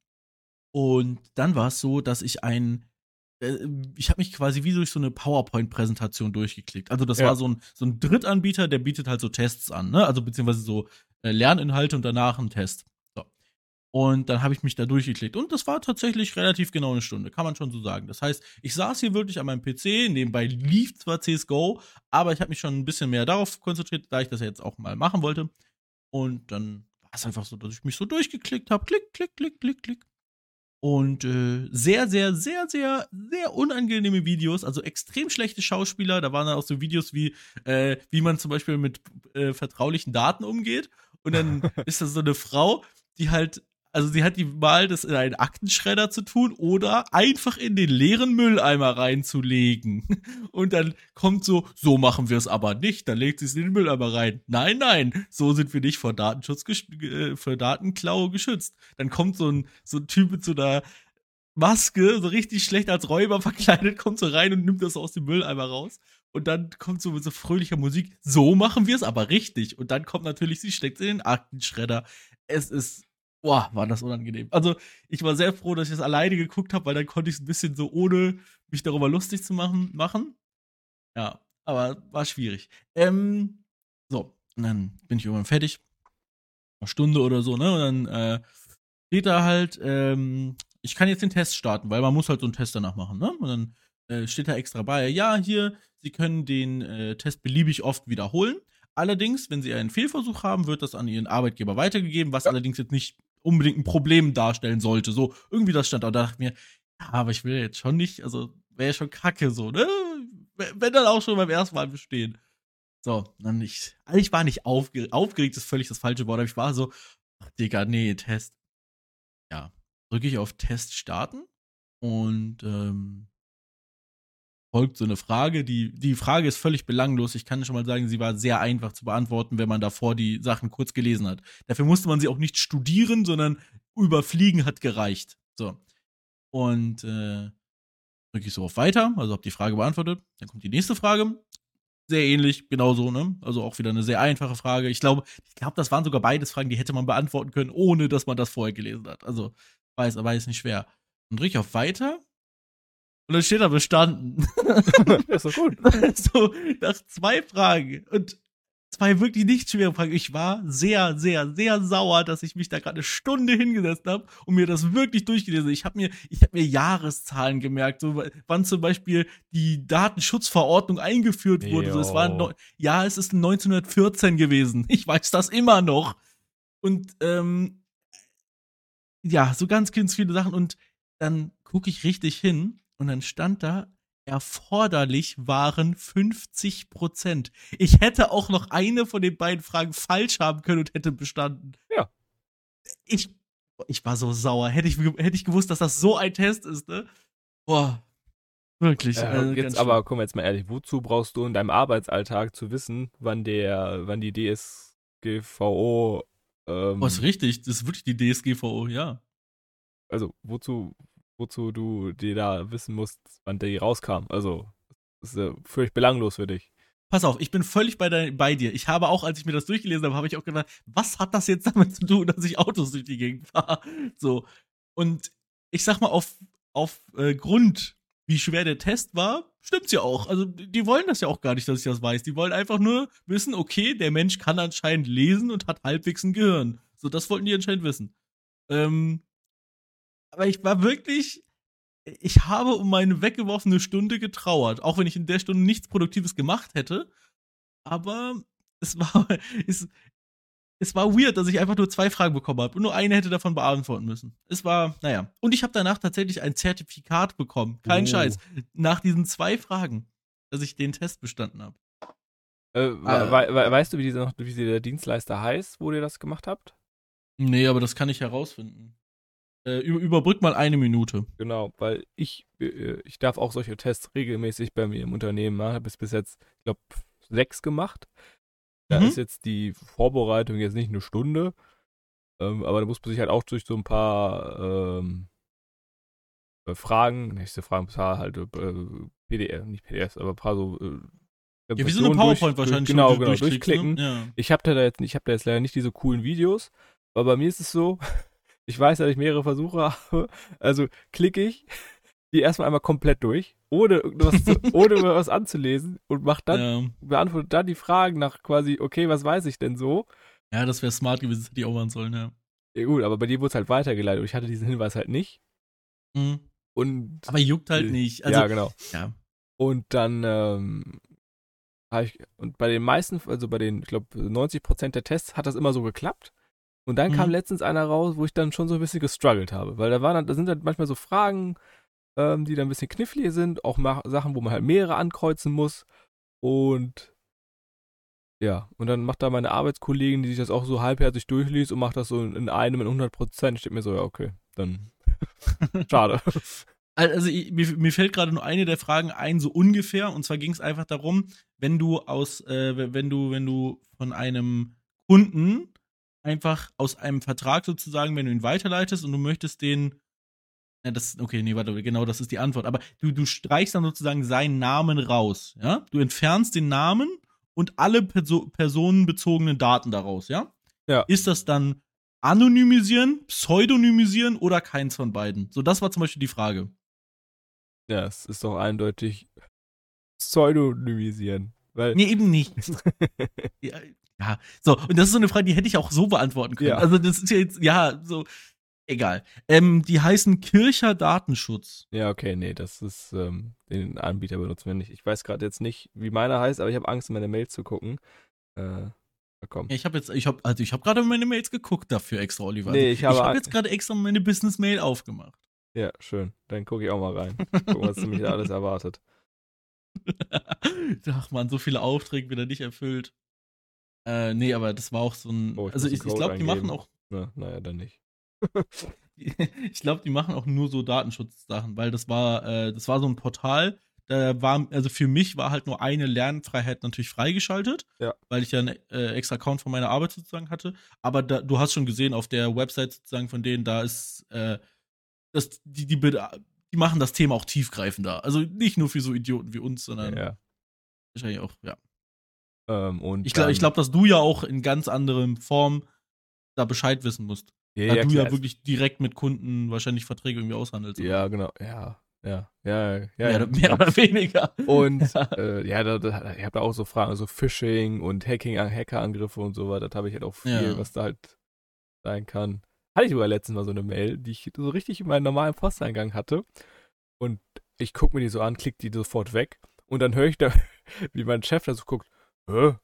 B: Und dann war es so, dass ich ein, äh, ich habe mich quasi wie durch so eine PowerPoint-Präsentation durchgeklickt. Also das
A: Ja.
B: war so ein, so ein Drittanbieter, der bietet halt so Tests an, ne? Also beziehungsweise so äh, Lerninhalte und danach ein Test. So. Und dann habe ich mich da durchgeklickt. Und das war tatsächlich relativ genau eine Stunde, kann man schon so sagen. Das heißt, ich saß hier wirklich an meinem PC, nebenbei lief zwar CSGO, aber ich habe mich schon ein bisschen mehr darauf konzentriert, da ich das jetzt auch mal machen wollte. Und dann war es einfach so, dass ich mich so durchgeklickt habe. Klick, klick, klick, klick, klick. Und äh, sehr, sehr, sehr, sehr, sehr unangenehme Videos, also extrem schlechte Schauspieler. Da waren dann auch so Videos wie, äh, wie man zum Beispiel mit äh, vertraulichen Daten umgeht. Und dann ist das so eine Frau, die halt, also sie hat die Wahl, das in einen Aktenschredder zu tun oder einfach in den leeren Mülleimer reinzulegen. Und dann kommt so, so machen wir es aber nicht. Dann legt sie es in den Mülleimer rein. Nein, nein, so sind wir nicht vor Datenschutz, äh, vor Datenklau geschützt. Dann kommt so ein, so ein Typ mit so einer Maske, so richtig schlecht als Räuber verkleidet, kommt so rein und nimmt das aus dem Mülleimer raus. Und dann kommt so mit so fröhlicher Musik, so machen wir es aber richtig. Und dann kommt natürlich, sie steckt in den Aktenschredder. Es ist, boah, war das unangenehm. Also, ich war sehr froh, dass ich das alleine geguckt habe, weil dann konnte ich es ein bisschen so ohne mich darüber lustig zu machen, machen. Ja, aber war schwierig. Ähm, so, und dann bin ich irgendwann fertig. Eine Stunde oder so, ne? Und dann äh, steht da halt, ähm, ich kann jetzt den Test starten, weil man muss halt so einen Test danach machen, ne? Und dann äh, steht da extra bei, ja, hier, Sie können den äh, Test beliebig oft wiederholen. Allerdings, wenn Sie einen Fehlversuch haben, wird das an Ihren Arbeitgeber weitergegeben, was allerdings jetzt nicht unbedingt ein Problem darstellen sollte. So, irgendwie das stand da. Da dachte ich mir, ja, aber ich will jetzt schon nicht, also wäre ja schon kacke so, ne? Wenn dann auch schon beim ersten Mal bestehen. So, dann ich, also ich war nicht aufgeregt, aufgeregt ist völlig das falsche Wort, aber ich war so, ach Digga, nee, Test. Ja, drücke ich auf Test starten und ähm, folgt so eine Frage. Die, die Frage ist völlig belanglos. Ich kann schon mal sagen, sie war sehr einfach zu beantworten, wenn man davor die Sachen kurz gelesen hat. Dafür musste man sie auch nicht studieren, sondern überfliegen hat gereicht. So. Und äh, drücke ich so auf Weiter, also habe die Frage beantwortet. Dann kommt die nächste Frage. Sehr ähnlich, genauso, ne? Also auch wieder eine sehr einfache Frage. Ich glaube, ich glaube, das waren sogar beides Fragen, die hätte man beantworten können, ohne dass man das vorher gelesen hat. Also weiß, aber ist nicht schwer. Dann drücke ich auf Weiter und dann steht da bestanden.
A: ist doch gut.
B: so, nach zwei Fragen und zwei wirklich nicht schwere Fragen. Ich war sehr, sehr, sehr sauer, dass ich mich da gerade eine Stunde hingesetzt habe und mir das wirklich durchgelesen. habe. Ich habe mir, ich habe mir Jahreszahlen gemerkt, so wann zum Beispiel die Datenschutzverordnung eingeführt wurde. So, es war no, ja, es ist 1914 gewesen. Ich weiß das immer noch. Und ähm, ja, so ganz, ganz viele Sachen. Und dann gucke ich richtig hin und dann stand da, erforderlich waren 50 Prozent. Ich hätte auch noch eine von den beiden Fragen falsch haben können und hätte bestanden.
A: Ja.
B: Ich, ich war so sauer. Hätte ich, hätte ich gewusst, dass das so ein Test ist, ne? Boah. Wirklich.
A: Äh,
B: also
A: jetzt aber, komm jetzt mal ehrlich, wozu brauchst du in deinem Arbeitsalltag zu wissen, wann der, wann die DSGVO, ähm,
B: schlimm. Oh, ist richtig. Das ist wirklich die DSGVO, ja.
A: also wozu, wozu du dir da wissen musst, wann die rauskam. Also, das ist äh, völlig belanglos für dich.
B: Pass auf, ich bin völlig bei, de, bei dir. Ich habe auch, als ich mir das durchgelesen habe, habe ich auch gedacht, was hat das jetzt damit zu tun, dass ich Autos durch die Gegend fahre? So. Und ich sag mal, auf, auf äh, Grund, wie schwer der Test war, stimmt's ja auch. Also, die wollen das ja auch gar nicht, dass ich das weiß. Die wollen einfach nur wissen, okay, der Mensch kann anscheinend lesen und hat halbwegs ein Gehirn. So, das wollten die anscheinend wissen. Ähm, aber ich war wirklich, ich habe um meine weggeworfene Stunde getrauert, auch wenn ich in der Stunde nichts Produktives gemacht hätte. Aber es war, es, es war weird, dass ich einfach nur zwei Fragen bekommen habe und nur eine hätte davon beantworten müssen. Es war, naja. Und ich habe danach tatsächlich ein Zertifikat bekommen. Kein oh. Scheiß. Nach diesen zwei Fragen, dass ich den Test bestanden habe.
A: Äh, ah. we we weißt du, wie, diese, wie der Dienstleister heißt, wo ihr das gemacht habt?
B: Nee, aber das kann ich herausfinden. Äh, überbrück mal eine Minute.
A: Genau, weil ich, äh, ich darf auch solche Tests regelmäßig bei mir im Unternehmen machen. Habe bis jetzt, ich glaube, sechs gemacht. Da mhm. ist jetzt die Vorbereitung jetzt nicht eine Stunde, ähm, aber da muss man sich halt auch durch so ein paar ähm, äh, Fragen, nächste Fragen, ein paar halt äh, PDF, nicht PDFs, aber ein paar so äh,
B: ja, wie so eine PowerPoint durch, wahrscheinlich
A: genau, genau, durchklicken. Ne? Ja. Ich habe da jetzt, ich habe da jetzt leider nicht diese coolen Videos, aber bei mir ist es so, ich weiß, dass ich mehrere Versuche habe, also klicke ich die erstmal einmal komplett durch, ohne was, zu, ohne was anzulesen und macht dann, ja. beantwortet dann die Fragen nach quasi, okay, was weiß ich denn so?
B: Ja, das wäre smart gewesen, hätte ich auch machen sollen, ja.
A: Ja gut, aber bei dir wurde es halt weitergeleitet und ich hatte diesen Hinweis halt nicht.
B: Mhm.
A: Und
B: aber juckt halt nicht. Also,
A: ja, genau.
B: Ja.
A: Und dann ähm, habe ich, und bei den meisten, also bei den, ich glaube, 90% der Tests hat das immer so geklappt. Und dann mhm. kam letztens einer raus, wo ich dann schon so ein bisschen gestruggelt habe, weil da waren dann, da sind dann manchmal so Fragen, ähm, die dann ein bisschen kniffliger sind, auch Sachen, wo man halt mehrere ankreuzen muss. Und ja, und dann macht da meine Arbeitskollegin, die sich das auch so halbherzig durchliest und macht das so in einem in 100 Prozent. Ich denke mir so, ja, okay, dann schade.
B: Also ich, mir, mir, fällt gerade nur eine der Fragen ein, so ungefähr. Und zwar ging es einfach darum, wenn du aus, äh, wenn du, wenn du von einem Kunden einfach aus einem Vertrag sozusagen, wenn du ihn weiterleitest und du möchtest den ja, das, okay, nee, warte, genau, das ist die Antwort. Aber du, du streichst dann sozusagen seinen Namen raus, ja? Du entfernst den Namen und alle Perso personenbezogenen Daten daraus, ja?
A: Ja.
B: Ist das dann anonymisieren, pseudonymisieren oder keins von beiden? So, das war zum Beispiel die Frage.
A: Ja, es ist doch eindeutig pseudonymisieren. Weil
B: nee, eben nicht. ja, ja, so, und das ist so eine Frage, die hätte ich auch so beantworten können. Ja. Also, das ist ja jetzt, ja, so, Egal. Ähm, die heißen Kircher Datenschutz.
A: Ja, okay, nee, das ist, ähm, den Anbieter benutzen wir nicht. Ich weiß gerade jetzt nicht, wie meiner heißt, aber ich habe Angst, in meine Mails zu gucken. Äh, komm.
B: Ja, ich habe jetzt, ich habe, also ich habe gerade meine Mails geguckt dafür extra, Oliver.
A: Nee, ich habe,
B: ich habe jetzt gerade extra meine Business-Mail aufgemacht.
A: Ja, schön. Dann gucke ich auch mal rein. Gucken, was mich da alles erwartet.
B: Ach man, so viele Aufträge wieder nicht erfüllt. Äh, nee, aber das war auch so ein. Oh, ich also ich, ich glaube, die machen auch.
A: Na, naja, dann nicht.
B: ich glaube, die machen auch nur so Datenschutzsachen, weil das war, äh, das war so ein Portal, da war, also für mich war halt nur eine Lernfreiheit natürlich freigeschaltet,
A: ja.
B: weil ich ja einen äh, extra Account von meiner Arbeit sozusagen hatte. Aber da, du hast schon gesehen, auf der Website sozusagen von denen, da ist, äh, das, die, die, die machen das Thema auch tiefgreifender. Also nicht nur für so Idioten wie uns, sondern
A: ja.
B: wahrscheinlich auch, ja.
A: Ähm, und
B: ich glaube, glaub, dass du ja auch in ganz anderen Form da Bescheid wissen musst. Ja, da ja, du klar. ja wirklich direkt mit Kunden wahrscheinlich Verträge irgendwie aushandelst.
A: Ja, genau. Ja, ja, ja, ja. Mehr,
B: mehr oder weniger.
A: Und ja, äh, ja da, da, ich habe da auch so Fragen, so Phishing und Hacking, Hackerangriffe und so weiter. Das habe ich halt auch viel, ja. was da halt sein kann. Hatte ich sogar letztens mal so eine Mail, die ich so richtig in meinem normalen Posteingang hatte. Und ich gucke mir die so an, klick die sofort weg. Und dann höre ich da, wie mein Chef da so guckt, Hä?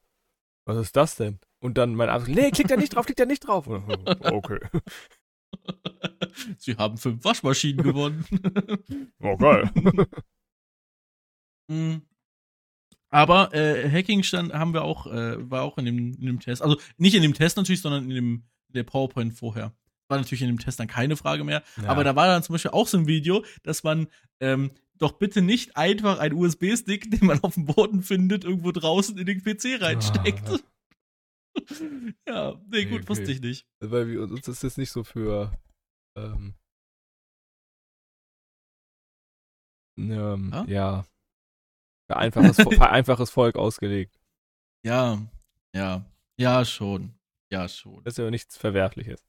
A: was ist das denn? Und dann mein Arzt, nee, klickt da nicht drauf, klickt da nicht drauf. Okay.
B: Sie haben fünf Waschmaschinen gewonnen.
A: oh, geil.
B: Mhm. Aber äh, Hacking stand, haben wir auch, äh, war auch in dem, in dem Test. Also nicht in dem Test natürlich, sondern in dem der PowerPoint vorher. War natürlich in dem Test dann keine Frage mehr. Ja. Aber da war dann zum Beispiel auch so ein Video, dass man ähm, doch bitte nicht einfach einen USB-Stick, den man auf dem Boden findet, irgendwo draußen in den PC reinsteckt. Ah ja, nee, gut, okay. wusste ich nicht.
A: Weil wir, uns ist das nicht so für, ähm, Ähm,
B: Ja?
A: ja. Für einfaches, für einfaches Volk ausgelegt.
B: Ja, ja, ja, schon. Ja, schon.
A: Das ist ja nichts Verwerfliches.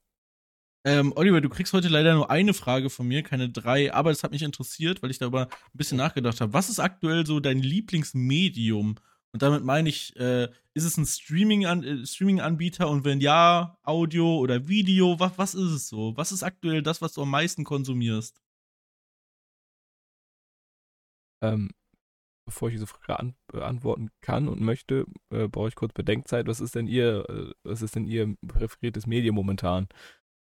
B: Ähm, Oliver, du kriegst heute leider nur eine Frage von mir, keine drei, aber es hat mich interessiert, weil ich darüber ein bisschen nachgedacht habe. Was ist aktuell so dein Lieblingsmedium? Und damit meine ich, äh, ist es ein äh, Streaming-Anbieter und wenn ja, Audio oder Video? Was, was ist es so? Was ist aktuell das, was du am meisten konsumierst?
A: Ähm, bevor ich diese Frage an, beantworten kann und möchte, äh, brauche ich kurz Bedenkzeit. Was ist denn Ihr, äh, was ist denn Ihr präferiertes Medium momentan?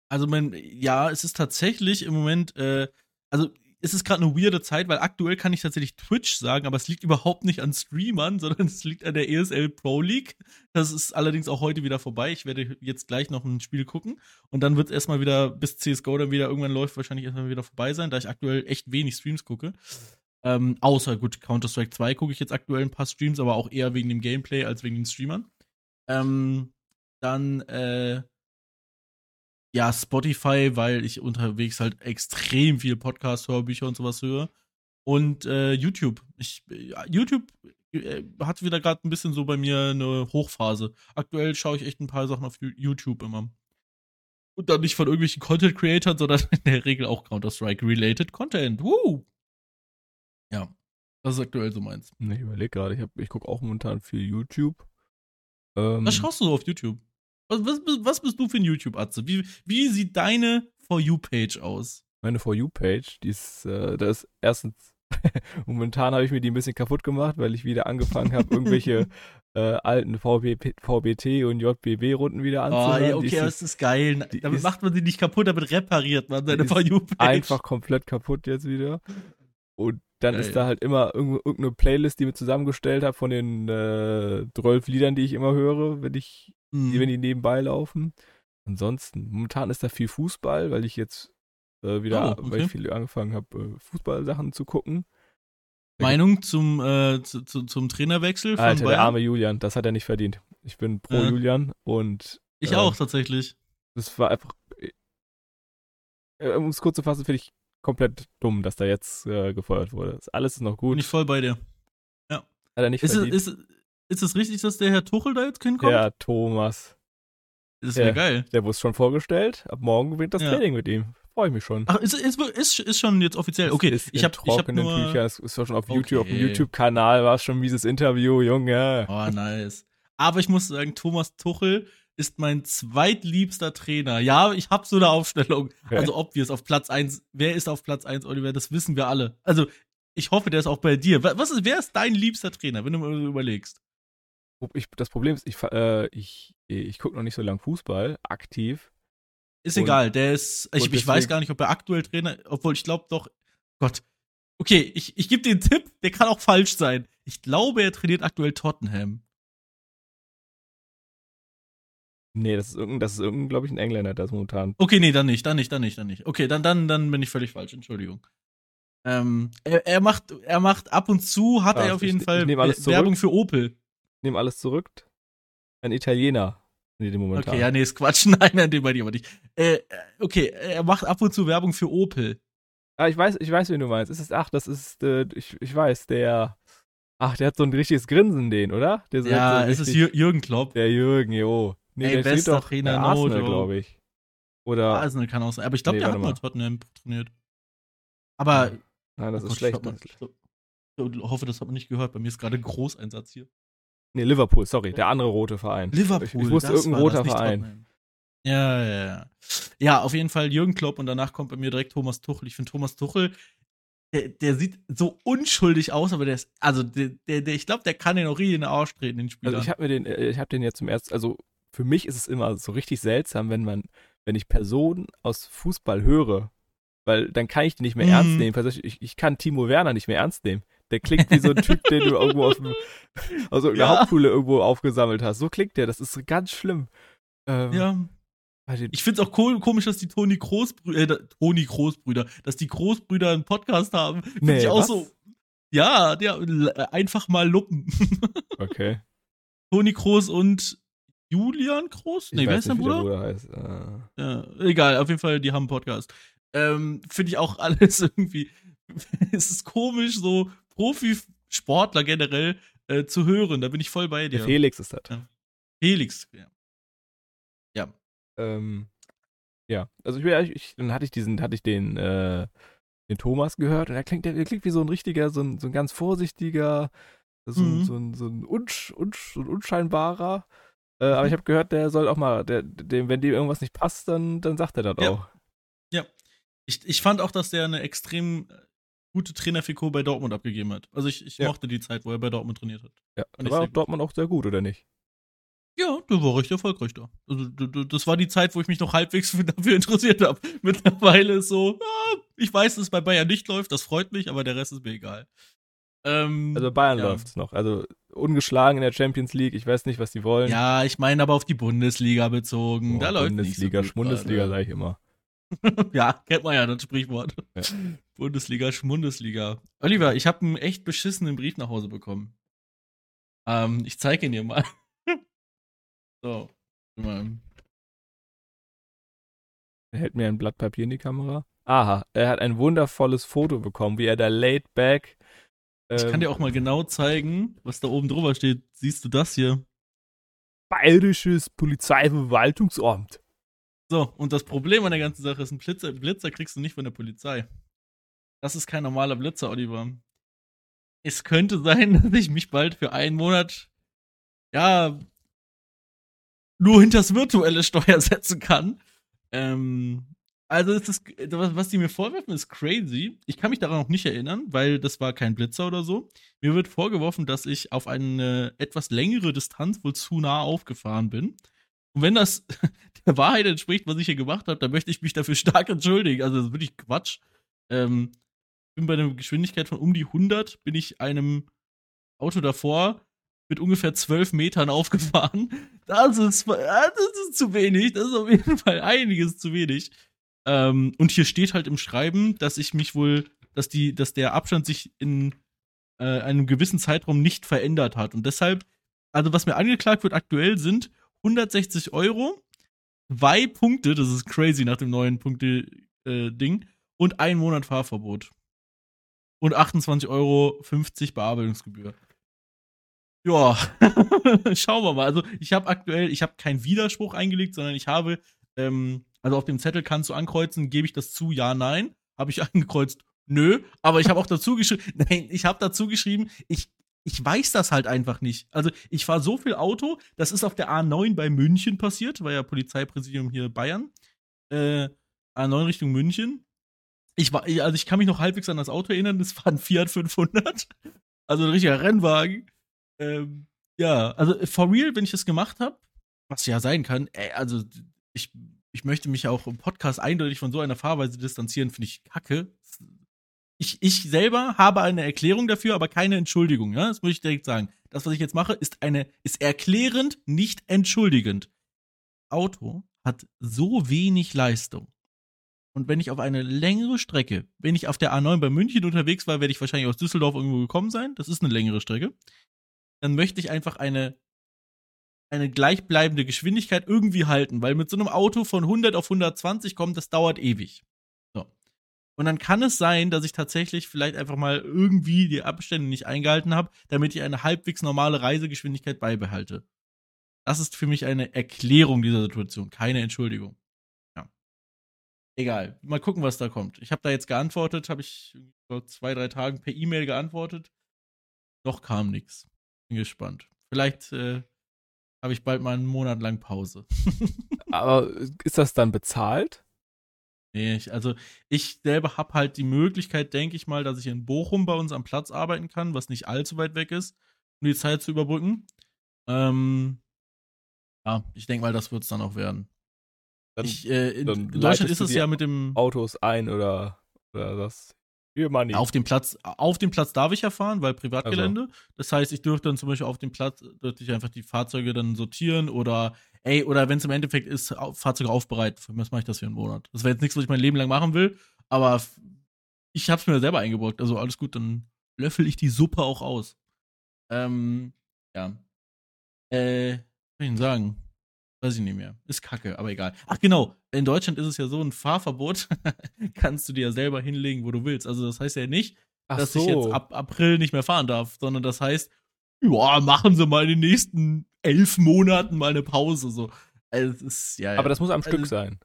B: Also, mein, ja, es ist tatsächlich im Moment, äh, also es ist gerade eine weirde Zeit, weil aktuell kann ich tatsächlich Twitch sagen, aber es liegt überhaupt nicht an Streamern, sondern es liegt an der ESL Pro League. Das ist allerdings auch heute wieder vorbei. Ich werde jetzt gleich noch ein Spiel gucken und dann wird es erstmal wieder, bis CSGO dann wieder irgendwann läuft, wahrscheinlich erstmal wieder vorbei sein, da ich aktuell echt wenig Streams gucke. Ähm, außer, gut, Counter-Strike 2 gucke ich jetzt aktuell ein paar Streams, aber auch eher wegen dem Gameplay als wegen den Streamern. Ähm, dann, äh, ja, Spotify, weil ich unterwegs halt extrem viel Podcast, Hörbücher und sowas höre. Und äh, YouTube. Ich, YouTube äh, hat wieder gerade ein bisschen so bei mir eine Hochphase. Aktuell schaue ich echt ein paar Sachen auf YouTube immer. Und dann nicht von irgendwelchen Content Creators, sondern in der Regel auch Counter-Strike-related Content. Woo! Ja, das ist aktuell so meins.
A: Ich überlege gerade, ich, hab- ich gucke auch momentan viel YouTube. Ähm,
B: Was schaust du so auf YouTube? Was, was, bist- was bist du für ein YouTube-Atze? Wie, wie sieht deine For You-Page aus?
A: meine For You-Page, die ist, äh, da ist erstens, momentan habe ich mir die ein bisschen kaputt gemacht, weil ich wieder angefangen habe, irgendwelche äh, alten VB, VBT und JBB-Runden wieder
B: Oh,
A: anzuhören.
B: ja,
A: Die
B: okay,
A: ist
B: das ist geil.
A: die
B: Damit
A: ist-
B: macht man sie nicht kaputt, damit repariert man seine
A: ist
B: For You-Page.
A: einfach komplett kaputt jetzt wieder. Und dann
B: Geil.
A: ist da halt immer irgend- irgendeine Playlist, die ich mir zusammengestellt habe von den äh, 12 Liedern, die ich immer höre, wenn ich,
B: Mhm.
A: die, wenn die nebenbei laufen. Ansonsten, momentan ist da viel Fußball, weil ich jetzt äh, wieder,
B: Oh, okay.
A: weil ich viel angefangen habe, äh, Fußballsachen zu gucken.
B: Meinung zum, äh, zu, zu, zum Trainerwechsel von
A: Alter, der
B: Bayern?
A: arme Julian, das hat er nicht verdient. Ich bin pro
B: Ja.
A: Julian und
B: ich
A: äh,
B: auch tatsächlich.
A: das war einfach, äh, um es kurz zu fassen, finde ich komplett dumm, dass da jetzt äh, gefeuert wurde. Alles ist noch
B: Bin
A: gut.
B: ich voll bei dir.
A: Hat er nicht
B: Ist es,
A: verdient.
B: ist, ist es richtig, dass der Herr Tuchel da jetzt hinkommt?
A: der Thomas,
B: Das wäre
A: Ja.
B: geil.
A: der wurde schon vorgestellt. Ab morgen beginnt das
B: Ja.
A: Training mit ihm. Freue ich mich schon.
B: Ach, ist, ist, ist, ist schon jetzt offiziell. Okay,
A: es ist
B: ich habe hab nur.
A: Es ist schon auf YouTube, auf dem
B: Okay.
A: YouTube-Kanal war es schon ein mieses Interview, Junge.
B: Oh, nice. Aber ich muss sagen, Thomas Tuchel ist mein zweitliebster Trainer. Ja, ich habe so eine Aufstellung.
A: Okay.
B: Also obvious auf Platz 1. Wer ist auf Platz 1, Oliver? Das wissen wir alle. Also, ich hoffe, der ist auch bei dir. Wa- Was ist, wer ist dein liebster Trainer, wenn du mal überlegst?
A: Ich, das Problem ist, ich, äh, ich, ich gucke noch nicht so lange Fußball aktiv.
B: Ist
A: Und-
B: egal, der ist. Ich, ich weiß gar nicht, ob er aktuell Trainer, obwohl ich glaube doch. Gott. Okay, ich, ich gebe dir einen Tipp, der kann auch falsch sein. Ich glaube, er trainiert aktuell Tottenham.
A: Nee, das ist irgendein, das ist irgendein, glaube ich, ein Engländer, der ist momentan.
B: Okay, nee, dann nicht, dann nicht, dann nicht, dann nicht. Okay, dann, dann, dann bin ich völlig falsch, Entschuldigung. Ähm, er, er macht, er macht ab und zu, hat
A: Ah,
B: er auf
A: ich-
B: jeden
A: ich
B: Fall Wer- Werbung für Opel.
A: Nehme alles zurück. Ein Italiener. Nee, den momentan.
B: Okay, ja, nee, ist Quatsch. Nein, nein, den bei dir aber nicht. Äh, äh, okay, er macht ab und zu Werbung für Opel.
A: Ah, ich weiß, ich weiß, wen du meinst. Es ist, ach, das ist, äh, ich, ich weiß, der. Ach, der hat so ein richtiges Grinsen, den, oder? Der so
B: Ja,
A: so
B: es ist
A: richtig-
B: Jürgen Klopp.
A: Der Jürgen, jo. Nee,
B: Ey,
A: der
B: bester
A: doch
B: Trainer,
A: bei
B: no
A: Arsenal, glaube ich. Oder.
B: Arsenal kann auch sein. Aber ich glaube,
A: Nee,
B: der hat mal. Tottenham trainiert. Aber.
A: Nein, das
B: oh
A: ist
B: Gott,
A: schlecht.
B: Ich, glaub, man- ich glaub- hoffe, das hat man nicht gehört. Bei mir ist gerade Großeinsatz hier.
A: Nee, Liverpool, sorry, der andere rote Verein.
B: Liverpool.
A: Ich, ich wusste irgendein roter
B: nicht
A: Verein.
B: Ja, ja, ja. Ja, auf jeden Fall Jürgen Klopp und danach kommt bei mir direkt Thomas Tuchel. Ich finde Thomas Tuchel, der, der sieht so unschuldig aus, aber der ist, also der, der, der ich glaube, der kann den auch richtig in den Arsch treten, den Spieler.
A: Also ich habe mir den, äh, ich habe den jetzt zum ersten, also für mich ist es immer so richtig seltsam, wenn man, wenn ich Personen aus Fußball höre, weil dann kann ich die nicht mehr
B: Mhm.
A: ernst nehmen. Ich, ich kann Timo Werner nicht mehr ernst nehmen. Der klingt wie so ein Typ, den du irgendwo aus, dem- aus irgendeiner
B: Ja.
A: Hauptschule irgendwo aufgesammelt hast. So klingt der, das ist ganz schlimm. Ähm,
B: ja, ich finde es auch ko komisch, dass die Toni Großbrüder, äh, Toni Großbrüder, dass die Großbrüder einen Podcast haben. Finde
A: Nee,
B: ich auch
A: was?
B: so. Ja, der, einfach mal luppen.
A: Okay.
B: Toni Groß und Julian Groß?
A: Ich
B: Nee, wer
A: weiß
B: ist der Bruder?
A: Bruder heißt. Äh,
B: Ja, egal, auf jeden Fall, die haben einen Podcast. Ähm, Finde ich auch alles irgendwie. es ist komisch, so Profisportler generell äh, zu hören. Da bin ich voll bei dir.
A: Der Felix ist das.
B: Ja. Felix, ja.
A: Ja. Ähm, ja, also ich, ich, dann hatte ich diesen, hatte ich den, äh, den Thomas gehört und er klingt, der, klingt wie so ein richtiger, so ein, so ein ganz vorsichtiger, so, mhm. so, ein, so ein, unsch, unsch, so ein unscheinbarer. Äh, aber ich mhm. habe gehört, der soll auch mal, der, dem, wenn dem irgendwas nicht passt, dann, dann sagt er das
B: ja.
A: auch.
B: Ja. Ich, ich fand auch, dass der eine extrem gute Trainerfigur bei Dortmund abgegeben hat. Also ich, ich ja. mochte die Zeit, wo er bei Dortmund trainiert hat.
A: Ja, da war Dortmund auch sehr gut, oder nicht?
B: Ja, der war recht erfolgreich da. Also, das war die Zeit, wo ich mich noch halbwegs dafür interessiert habe. Mittlerweile ist so, ich weiß, dass es bei Bayern nicht läuft, das freut mich, aber der Rest ist mir egal.
A: Ähm, also Bayern ja. läuft es noch. Also ungeschlagen in der Champions League. Ich weiß nicht, was die wollen.
B: Ja, ich meine aber auf die Bundesliga bezogen. Oh, da läuft
A: Bundesliga, nicht so Bundesliga sage ich immer.
B: ja, kennt man ja das Sprichwort. Ja. Bundesliga, Schmundesliga. Oliver, ich habe einen echt beschissenen Brief nach Hause bekommen. Ähm, ich zeige ihn dir mal. So.
A: Er hält mir ein Blatt Papier in die Kamera. Aha, er hat ein wundervolles Foto bekommen, wie er da laid back.
B: Ähm, ich kann ähm, dir auch mal genau zeigen, was da oben drüber steht. Siehst du das hier?
A: Bayerisches Polizeiverwaltungsamt.
B: So, und das Problem an der ganzen Sache ist, ein Blitzer, Blitzer kriegst du nicht von der Polizei. Das ist kein normaler Blitzer, Oliver. Es könnte sein, dass ich mich bald für einen Monat, ja, nur hinters virtuelle Steuer setzen kann. Ähm, also ist das, was die mir vorwerfen, ist crazy. Ich kann mich daran noch nicht erinnern, weil das war kein Blitzer oder so. Mir wird vorgeworfen, dass ich auf eine etwas längere Distanz wohl zu nah aufgefahren bin. Und wenn das der Wahrheit entspricht, was ich hier gemacht habe, dann möchte ich mich dafür stark entschuldigen. Also das ist wirklich Quatsch. Ähm, bin bei einer Geschwindigkeit von um die 100, bin ich einem Auto davor mit ungefähr zwölf Metern aufgefahren. Das ist, das ist zu wenig. Das ist auf jeden Fall einiges zu wenig. Ähm, und hier steht halt im Schreiben, dass ich mich wohl, dass die, dass der Abstand sich in äh, einem gewissen Zeitraum nicht verändert hat. Und deshalb, also was mir angeklagt wird aktuell sind 160 Euro, zwei Punkte, das ist crazy nach dem neuen Punkte-Ding, äh, und ein Monat Fahrverbot. Und 28,50 Euro Bearbeitungsgebühr. Ja, schauen wir mal. Also ich habe aktuell, ich habe keinen Widerspruch eingelegt, sondern ich habe, ähm, also auf dem Zettel kannst du ankreuzen, gebe ich das zu, ja, nein. Habe ich angekreuzt, nö. Aber ich habe auch dazu geschrieben, nein, ich habe dazu geschrieben, ich, ich weiß das halt einfach nicht. Also ich fahre so viel Auto, das ist auf der A9 bei München passiert, war ja Polizeipräsidium hier Bayern. Äh, A9 Richtung München. Ich war, also ich kann mich noch halbwegs an das Auto erinnern, das war ein Fiat 500. Also ein richtiger Rennwagen. Ähm, ja, also for real, wenn ich das gemacht habe, was ja sein kann, ey, also ich, ich möchte mich auch im Podcast eindeutig von so einer Fahrweise distanzieren, finde ich kacke. Ich, ich selber habe eine Erklärung dafür, aber keine Entschuldigung, ja? Das muss ich direkt sagen. Das, was ich jetzt mache, ist eine, ist erklärend, nicht entschuldigend. Auto hat so wenig Leistung. Und wenn ich auf eine längere Strecke, wenn ich auf der A9 bei München unterwegs war, werde ich wahrscheinlich aus Düsseldorf irgendwo gekommen sein. Das ist eine längere Strecke dann möchte ich einfach eine, eine gleichbleibende Geschwindigkeit irgendwie halten, weil mit so einem Auto von 100 auf 120 kommen, das dauert ewig. Und dann kann es sein, dass ich tatsächlich vielleicht einfach mal irgendwie die Abstände nicht eingehalten habe, damit ich eine halbwegs normale Reisegeschwindigkeit beibehalte. Das ist für mich eine Erklärung dieser Situation, keine Entschuldigung. Ja. Egal. Mal gucken, was da kommt. Ich habe da jetzt geantwortet, habe ich vor zwei, drei Tagen per E-Mail geantwortet. Noch kam nichts. Bin gespannt. Vielleicht äh, habe ich bald mal einen Monat lang Pause.
A: Aber ist das dann bezahlt?
B: Nee, ich, also ich selber habe halt die Möglichkeit, denke ich mal, dass ich in Bochum bei uns am Platz arbeiten kann, was nicht allzu weit weg ist, um die Zeit zu überbrücken. Ähm, ja, ich denke mal, das wird es dann auch werden. Dann, ich, äh, in, in Deutschland ist es ja mit dem
A: Autos ein oder, oder das
B: Money. Auf dem Platz, auf dem Platz darf ich ja fahren, weil Privatgelände. Also. Das heißt, ich dürfte dann zum Beispiel auf dem Platz, dürfte ich einfach die Fahrzeuge dann sortieren oder, ey, oder wenn es im Endeffekt ist, Fahrzeuge aufbereiten. Für was mache ich das für einen Monat? Das wäre jetzt nichts, was ich mein Leben lang machen will, aber ich habe es mir selber eingebrockt. Also alles gut, dann löffel ich die Suppe auch aus. Ähm, ja. Äh, was soll ich denn sagen? Weiß ich nicht mehr. Ist kacke, aber egal. Ach genau, in Deutschland ist es ja so, ein Fahrverbot kannst du dir ja selber hinlegen, wo du willst. Also das heißt ja nicht,
A: Ach
B: dass
A: so.
B: ich jetzt ab April nicht mehr fahren darf, sondern das heißt, ja, machen Sie mal in den nächsten elf Monaten mal eine Pause. So. Also, ist, ja, ja.
A: Aber das muss am
B: Also,
A: Stück sein.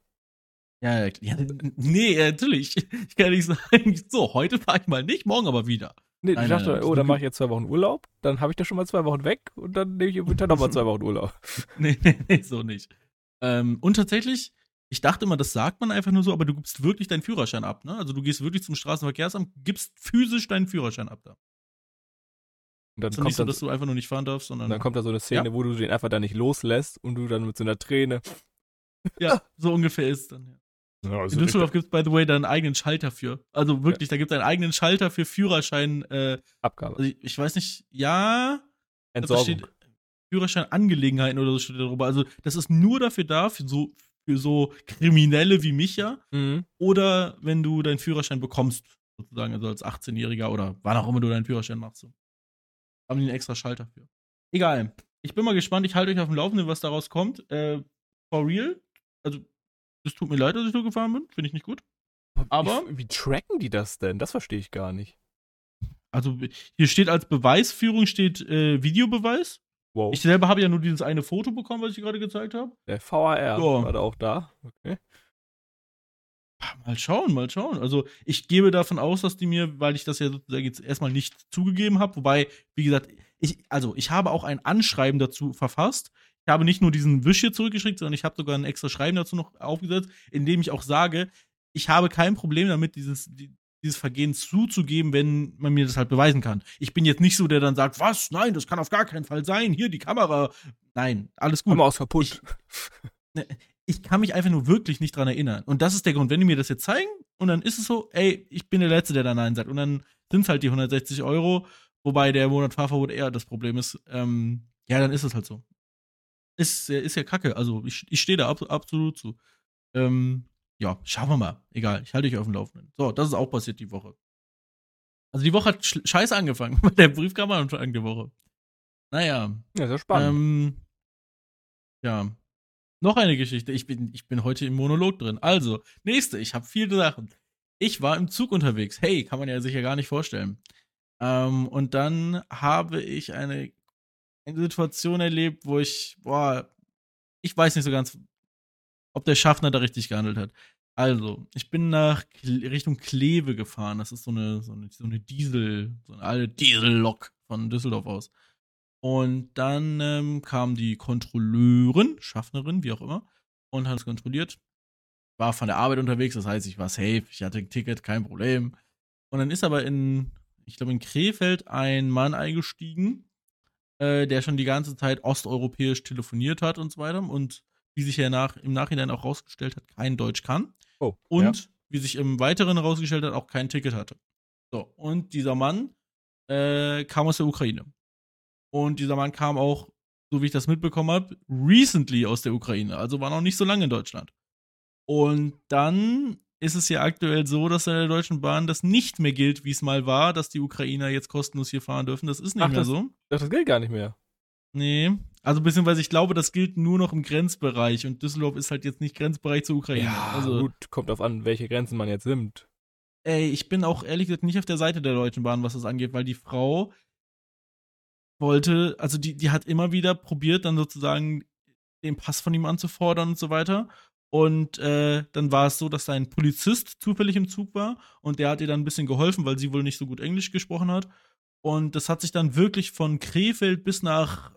B: Ja, ja, nee, natürlich. Ich kann nicht sagen, so, heute fahre ich mal nicht, morgen aber wieder.
A: Nee,
B: Nein,
A: ich dachte,
B: nein,
A: oh, dann mache ich jetzt zwei Wochen Urlaub, dann habe ich da schon mal zwei Wochen weg und dann nehme ich im Winter nochmal zwei Wochen Urlaub.
B: Nee, nee, nee, so nicht. Ähm, und tatsächlich, ich dachte immer, das sagt man einfach nur so, aber du gibst wirklich deinen Führerschein ab, ne? Also du gehst wirklich zum Straßenverkehrsamt, gibst physisch deinen Führerschein ab da.
A: Und dann
B: Also
A: kommt,
B: nicht so,
A: dann,
B: dass du einfach nur nicht fahren darfst, sondern
A: dann kommt da so eine Szene, wo du den einfach da nicht loslässt und du dann mit so einer Träne.
B: ja, so ungefähr ist dann. Ja.
A: Also
B: In Düsseldorf gibt es, by the way, da einen eigenen Schalter für. Also wirklich, da gibt es einen eigenen Schalter für Führerschein. Äh,
A: Abgabe.
B: also ich, ich weiß nicht, ja, da
A: Entsorgung.
B: steht Führerscheinangelegenheiten oder so steht da drüber. Also das ist nur dafür da, für so, für so Kriminelle wie mich ja.
A: Mhm.
B: Oder wenn du deinen Führerschein bekommst, sozusagen, also als 18-Jähriger oder wann auch immer du deinen Führerschein machst. So. Haben die einen extra Schalter für. Egal. Ich bin mal gespannt, ich halte euch auf dem Laufenden, was daraus kommt. Äh, for real. Also, es tut mir leid, dass ich so gefahren bin. Finde ich nicht gut. Aber-
A: Wie, wie tracken die das denn? Das verstehe ich gar nicht.
B: Also, hier steht als Beweisführung steht äh, Videobeweis.
A: Wow.
B: Ich selber habe ja nur dieses eine Foto bekommen, was ich dir gerade gezeigt habe.
A: Der VAR
B: Ja.
A: war da auch da. Okay.
B: Mal schauen, mal schauen. Also ich gebe davon aus, dass die mir, weil ich das ja sozusagen jetzt erstmal nicht zugegeben habe, wobei, wie gesagt, ich, also ich habe auch ein Anschreiben dazu verfasst. Ich habe nicht nur diesen Wisch hier zurückgeschickt, sondern ich habe sogar ein extra Schreiben dazu noch aufgesetzt, in dem ich auch sage, ich habe kein Problem damit, dieses, die, dieses Vergehen zuzugeben, wenn man mir das halt beweisen kann. Ich bin jetzt nicht so, der dann sagt, was? Nein, das kann auf gar keinen Fall sein. Hier die Kamera. Nein, alles gut
A: Hammer aus kaputt.
B: ich kann mich einfach nur wirklich nicht dran erinnern. Und das ist der Grund, wenn die mir das jetzt zeigen und dann ist es so, ey, ich bin der Letzte, der da Nein sagt. Und dann sind es halt die 160 Euro, wobei der Monat Fahrverbot eher das Problem ist. Ähm, ja, dann ist es halt so. Ist, ist ja kacke. Also ich, ich stehe da ab, absolut zu. Ähm, ja, schauen wir mal. Egal, ich halte dich auf dem Laufenden. So, das ist auch passiert die Woche. Also die Woche hat sch- scheiße angefangen. der Brief kam am Anfang der Woche. Naja,
A: Ja, sehr spannend.
B: ähm, ja. Noch eine Geschichte. Ich bin, ich bin heute im Monolog drin. Also, nächste. Ich habe viele Sachen. Ich war im Zug unterwegs. Hey, kann man ja sicher gar nicht vorstellen. Ähm, und dann habe ich eine, eine Situation erlebt, wo ich, boah, ich weiß nicht so ganz, ob der Schaffner da richtig gehandelt hat. Also, ich bin nach Richtung Kleve gefahren. Das ist so eine, so eine, so eine Diesel, so eine alte Diesellok von Düsseldorf aus. Und dann ähm, kam die Kontrolleurin, Schaffnerin, wie auch immer, und hat es kontrolliert. War von der Arbeit unterwegs, das heißt, ich war safe, ich hatte ein Ticket, kein Problem. Und dann ist aber in, ich glaube, in Krefeld ein Mann eingestiegen, äh, der schon die ganze Zeit osteuropäisch telefoniert hat und so weiter. Und wie sich ja nach, im Nachhinein auch rausgestellt hat, kein Deutsch kann.
A: Oh.
B: Und
A: ja.
B: wie sich im Weiteren herausgestellt hat, auch kein Ticket hatte. So, und dieser Mann äh, kam aus der Ukraine. Und dieser Mann kam auch, so wie ich das mitbekommen habe, recently aus der Ukraine. Also war noch nicht so lange in Deutschland. Und dann ist es ja aktuell so, dass in der Deutschen Bahn das nicht mehr gilt, wie es mal war, dass die Ukrainer jetzt kostenlos hier fahren dürfen. Das ist nicht
A: Ach,
B: mehr
A: das-
B: so.
A: Dachte, das gilt gar nicht mehr.
B: Nee. Also beziehungsweise ich glaube, das gilt nur noch im Grenzbereich und Düsseldorf ist halt jetzt nicht Grenzbereich zur Ukraine.
A: Ja,
B: also,
A: gut, kommt auf an, welche Grenzen man jetzt nimmt.
B: ey, ich bin auch ehrlich gesagt nicht auf der Seite der Deutschen Bahn, was das angeht, weil die Frau wollte, also die, die hat immer wieder probiert, dann sozusagen den Pass von ihm anzufordern und so weiter. Und äh, dann war es so, dass da ein Polizist zufällig im Zug war und der hat ihr dann ein bisschen geholfen, weil sie wohl nicht so gut Englisch gesprochen hat. Und das hat sich dann wirklich von Krefeld bis nach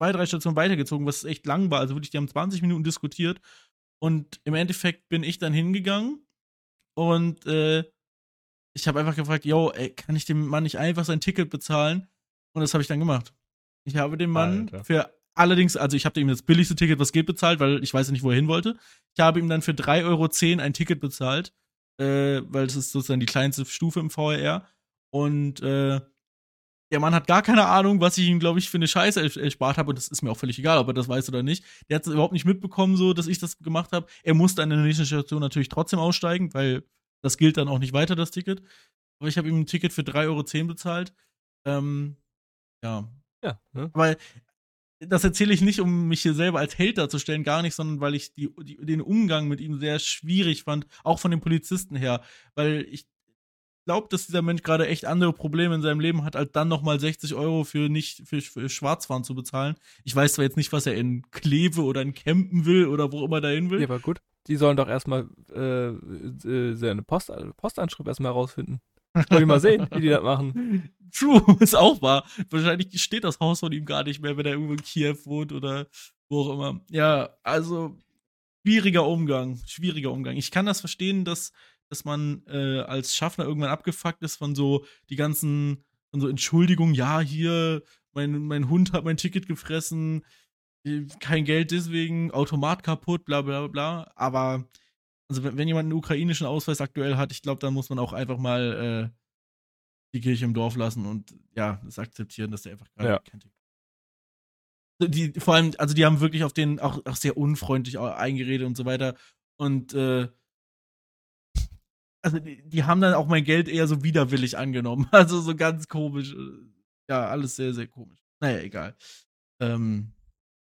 B: zwei, drei Stationen weitergezogen, was echt lang war. Also wirklich, die haben 20 Minuten diskutiert. Und im Endeffekt bin ich dann hingegangen und äh, ich habe einfach gefragt, yo, ey, kann ich dem Mann nicht einfach sein Ticket bezahlen? Und das habe ich dann gemacht. Ich habe dem Mann
A: Alter.
B: für allerdings, also ich habe ihm das billigste Ticket, was geht, bezahlt, weil ich weiß ja nicht, wo er hin wollte. Ich habe ihm dann für 3,10 Euro ein Ticket bezahlt, äh, weil es ist sozusagen die kleinste Stufe im VRR. Und äh, der Mann hat gar keine Ahnung, was ich ihm, glaube ich, für eine Scheiße er- erspart habe. Und das ist mir auch völlig egal, ob er das weiß oder nicht. Der hat es überhaupt nicht mitbekommen, so, dass ich das gemacht habe. Er musste an der nächsten Station natürlich trotzdem aussteigen, weil das gilt dann auch nicht weiter, das Ticket. Aber ich habe ihm ein Ticket für 3,10 Euro bezahlt. Ähm, ja.
A: Ja, ne?
B: Aber das erzähle ich nicht, um mich hier selber als Held darzustellen, gar nicht, sondern weil ich die, die, den Umgang mit ihm sehr schwierig fand, auch von den Polizisten her. Weil ich glaube, dass dieser Mensch gerade echt andere Probleme in seinem Leben hat, als dann nochmal 60 Euro für nicht für, für Schwarzfahren zu bezahlen. Ich weiß zwar jetzt nicht, was er in Kleve oder in Campen will oder wo immer dahin will.
A: Ja, aber gut. Die sollen doch erstmal äh, äh, seine Post, Postanschrift erstmal herausfinden. Wollen wir mal sehen, wie die das machen.
B: True, ist auch wahr. Wahrscheinlich steht das Haus von ihm gar nicht mehr, wenn er irgendwo in Kiew wohnt oder wo auch immer. Ja, also schwieriger Umgang, schwieriger Umgang. Ich kann das verstehen, dass, dass man äh, als Schaffner irgendwann abgefuckt ist von so die ganzen, von so Entschuldigungen, ja, hier, mein, mein Hund hat mein Ticket gefressen, äh, kein Geld deswegen, Automat kaputt, bla bla bla. Aber also wenn, wenn jemand einen ukrainischen Ausweis aktuell hat, ich glaube, dann muss man auch einfach mal äh, die Kirche im Dorf lassen und ja, das akzeptieren, dass der einfach gerade
A: Ja.
B: kennt. Die, vor allem, also die haben wirklich auf den auch, auch sehr unfreundlich au- eingeredet und so weiter. Und äh, also die, die haben dann auch mein Geld eher so widerwillig angenommen. Also so ganz komisch. Ja, alles sehr, sehr komisch. Naja, egal. Ähm,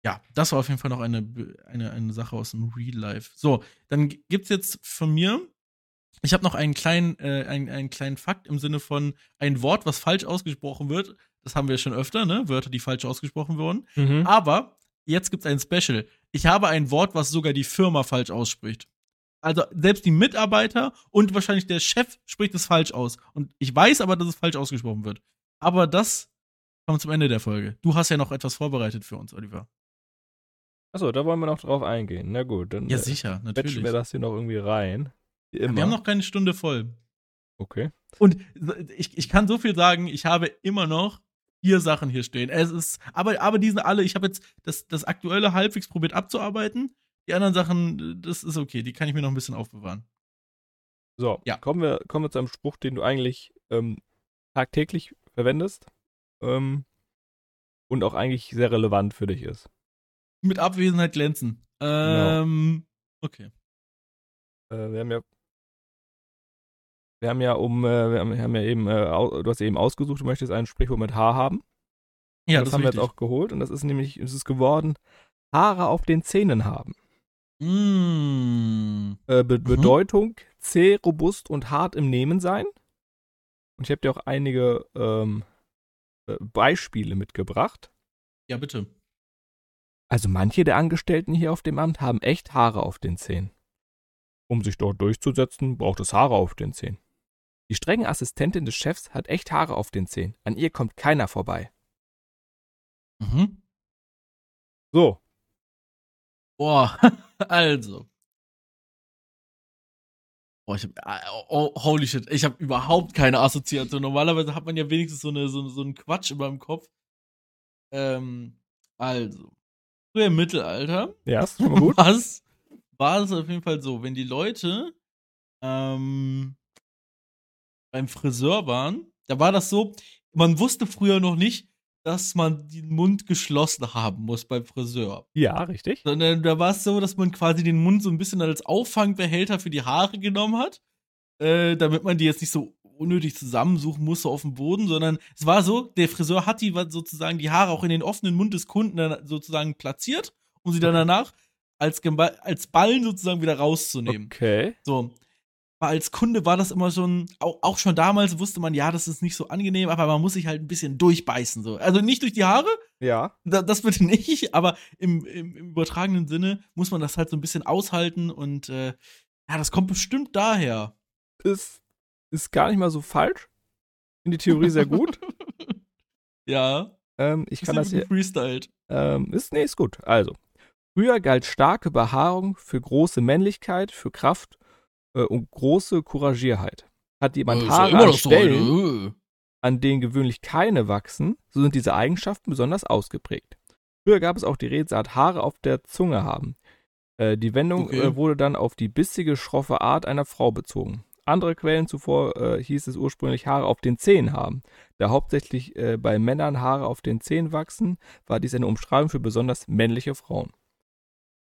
B: ja, das war auf jeden Fall noch eine, eine, eine Sache aus dem Real Life. So, dann gibt's jetzt von mir, ich habe noch einen kleinen, äh, einen, einen kleinen Fakt im Sinne von ein Wort, was falsch ausgesprochen wird. Das haben wir schon öfter, ne? Wörter, die falsch ausgesprochen wurden.
A: Mhm.
B: Aber jetzt gibt's ein Special. Ich habe ein Wort, was sogar die Firma falsch ausspricht. Also selbst die Mitarbeiter und wahrscheinlich der Chef spricht es falsch aus. Und ich weiß aber, dass es falsch ausgesprochen wird. Aber das kommt zum Ende der Folge. Du hast ja noch etwas vorbereitet für uns, Oliver.
A: Achso, da wollen wir noch drauf eingehen. Na gut, dann
B: Ja,
A: äh,
B: sicher, natürlich.
A: wir das hier noch irgendwie rein. Immer.
B: Wir haben noch keine Stunde voll.
A: okay.
B: Und ich, ich kann so viel sagen, ich habe immer noch vier Sachen hier stehen. Es ist, aber, aber die sind alle, ich habe jetzt das, das aktuelle halbwegs probiert abzuarbeiten. Die anderen Sachen, das ist okay, die kann ich mir noch ein bisschen aufbewahren.
A: So,
B: Ja.
A: kommen, wir, kommen wir zu einem Spruch, den du eigentlich ähm, tagtäglich verwendest ähm, und auch eigentlich sehr relevant für dich ist.
B: Mit Abwesenheit glänzen. Ähm, okay.
A: Äh, wir haben ja wir haben ja um, äh, wir haben, wir haben ja eben, äh, au- du hast ja eben ausgesucht, du möchtest ein Sprichwort mit H haben.
B: Ja,
A: das,
B: das,
A: haben wir jetzt auch geholt und das ist nämlich, es ist geworden, Haare auf den Zähnen haben.
B: Mm.
A: Äh, Be Bedeutung, zäh, robust und hart im Nehmen sein. Und ich habe dir auch einige ähm, äh, Beispiele mitgebracht.
B: Ja, bitte.
A: Also manche der Angestellten hier auf dem Amt haben echt Haare auf den Zähnen. Um sich dort durchzusetzen, braucht es Haare auf den Zähnen. Die strenge Assistentin des Chefs hat echt Haare auf den Zähnen. An ihr kommt keiner vorbei.
B: Mhm.
A: So,
B: Boah, also. Boah, ich hab, oh, holy shit, ich habe überhaupt keine Assoziation. Normalerweise hat man ja wenigstens so, eine, so, so einen Quatsch immer im Kopf. Ähm, also. Früher im Mittelalter
A: ja, ist schon mal gut.
B: was war es auf jeden Fall so, wenn die Leute ähm, beim Friseur waren, da war das so, man wusste früher noch nicht, dass man den Mund geschlossen haben muss beim Friseur.
A: Ja, richtig.
B: Sondern da war es so, dass man quasi den Mund so ein bisschen als Auffangbehälter für die Haare genommen hat, äh, damit man die jetzt nicht so unnötig zusammensuchen musste auf dem Boden, sondern es war so, der Friseur hat die sozusagen die Haare auch in den offenen Mund des Kunden dann sozusagen platziert, um sie dann danach als, als Ballen sozusagen wieder rauszunehmen.
A: Okay.
B: So. Als Kunde war das immer schon, auch, auch schon damals wusste man, ja, das ist nicht so angenehm, aber man muss sich halt ein bisschen durchbeißen. So. Also nicht durch die Haare,
A: Ja.
B: da, das bitte nicht, aber im, im, im übertragenen Sinne muss man das halt so ein bisschen aushalten und äh, ja, das kommt bestimmt daher.
A: Ist, ist gar nicht mal so falsch. In die Theorie sehr gut.
B: ja,
A: ähm, ich kann das hier.
B: gefreestylt.
A: Ähm, ist, nee, ist gut. Also, früher galt starke Behaarung für große Männlichkeit, für Kraft äh, und große Couragierheit. Hat jemand Haare an Stellen, an denen gewöhnlich keine wachsen, so sind diese Eigenschaften besonders ausgeprägt. Früher gab es auch die Redensart Haare auf der Zunge haben. Äh, die Wendung
B: Okay.
A: äh, wurde dann auf die bissige, schroffe Art einer Frau bezogen. Andere Quellen zuvor äh, hieß es ursprünglich Haare auf den Zähnen haben. Da hauptsächlich äh, bei Männern Haare auf den Zähnen wachsen, war dies eine Umschreibung für besonders männliche Frauen.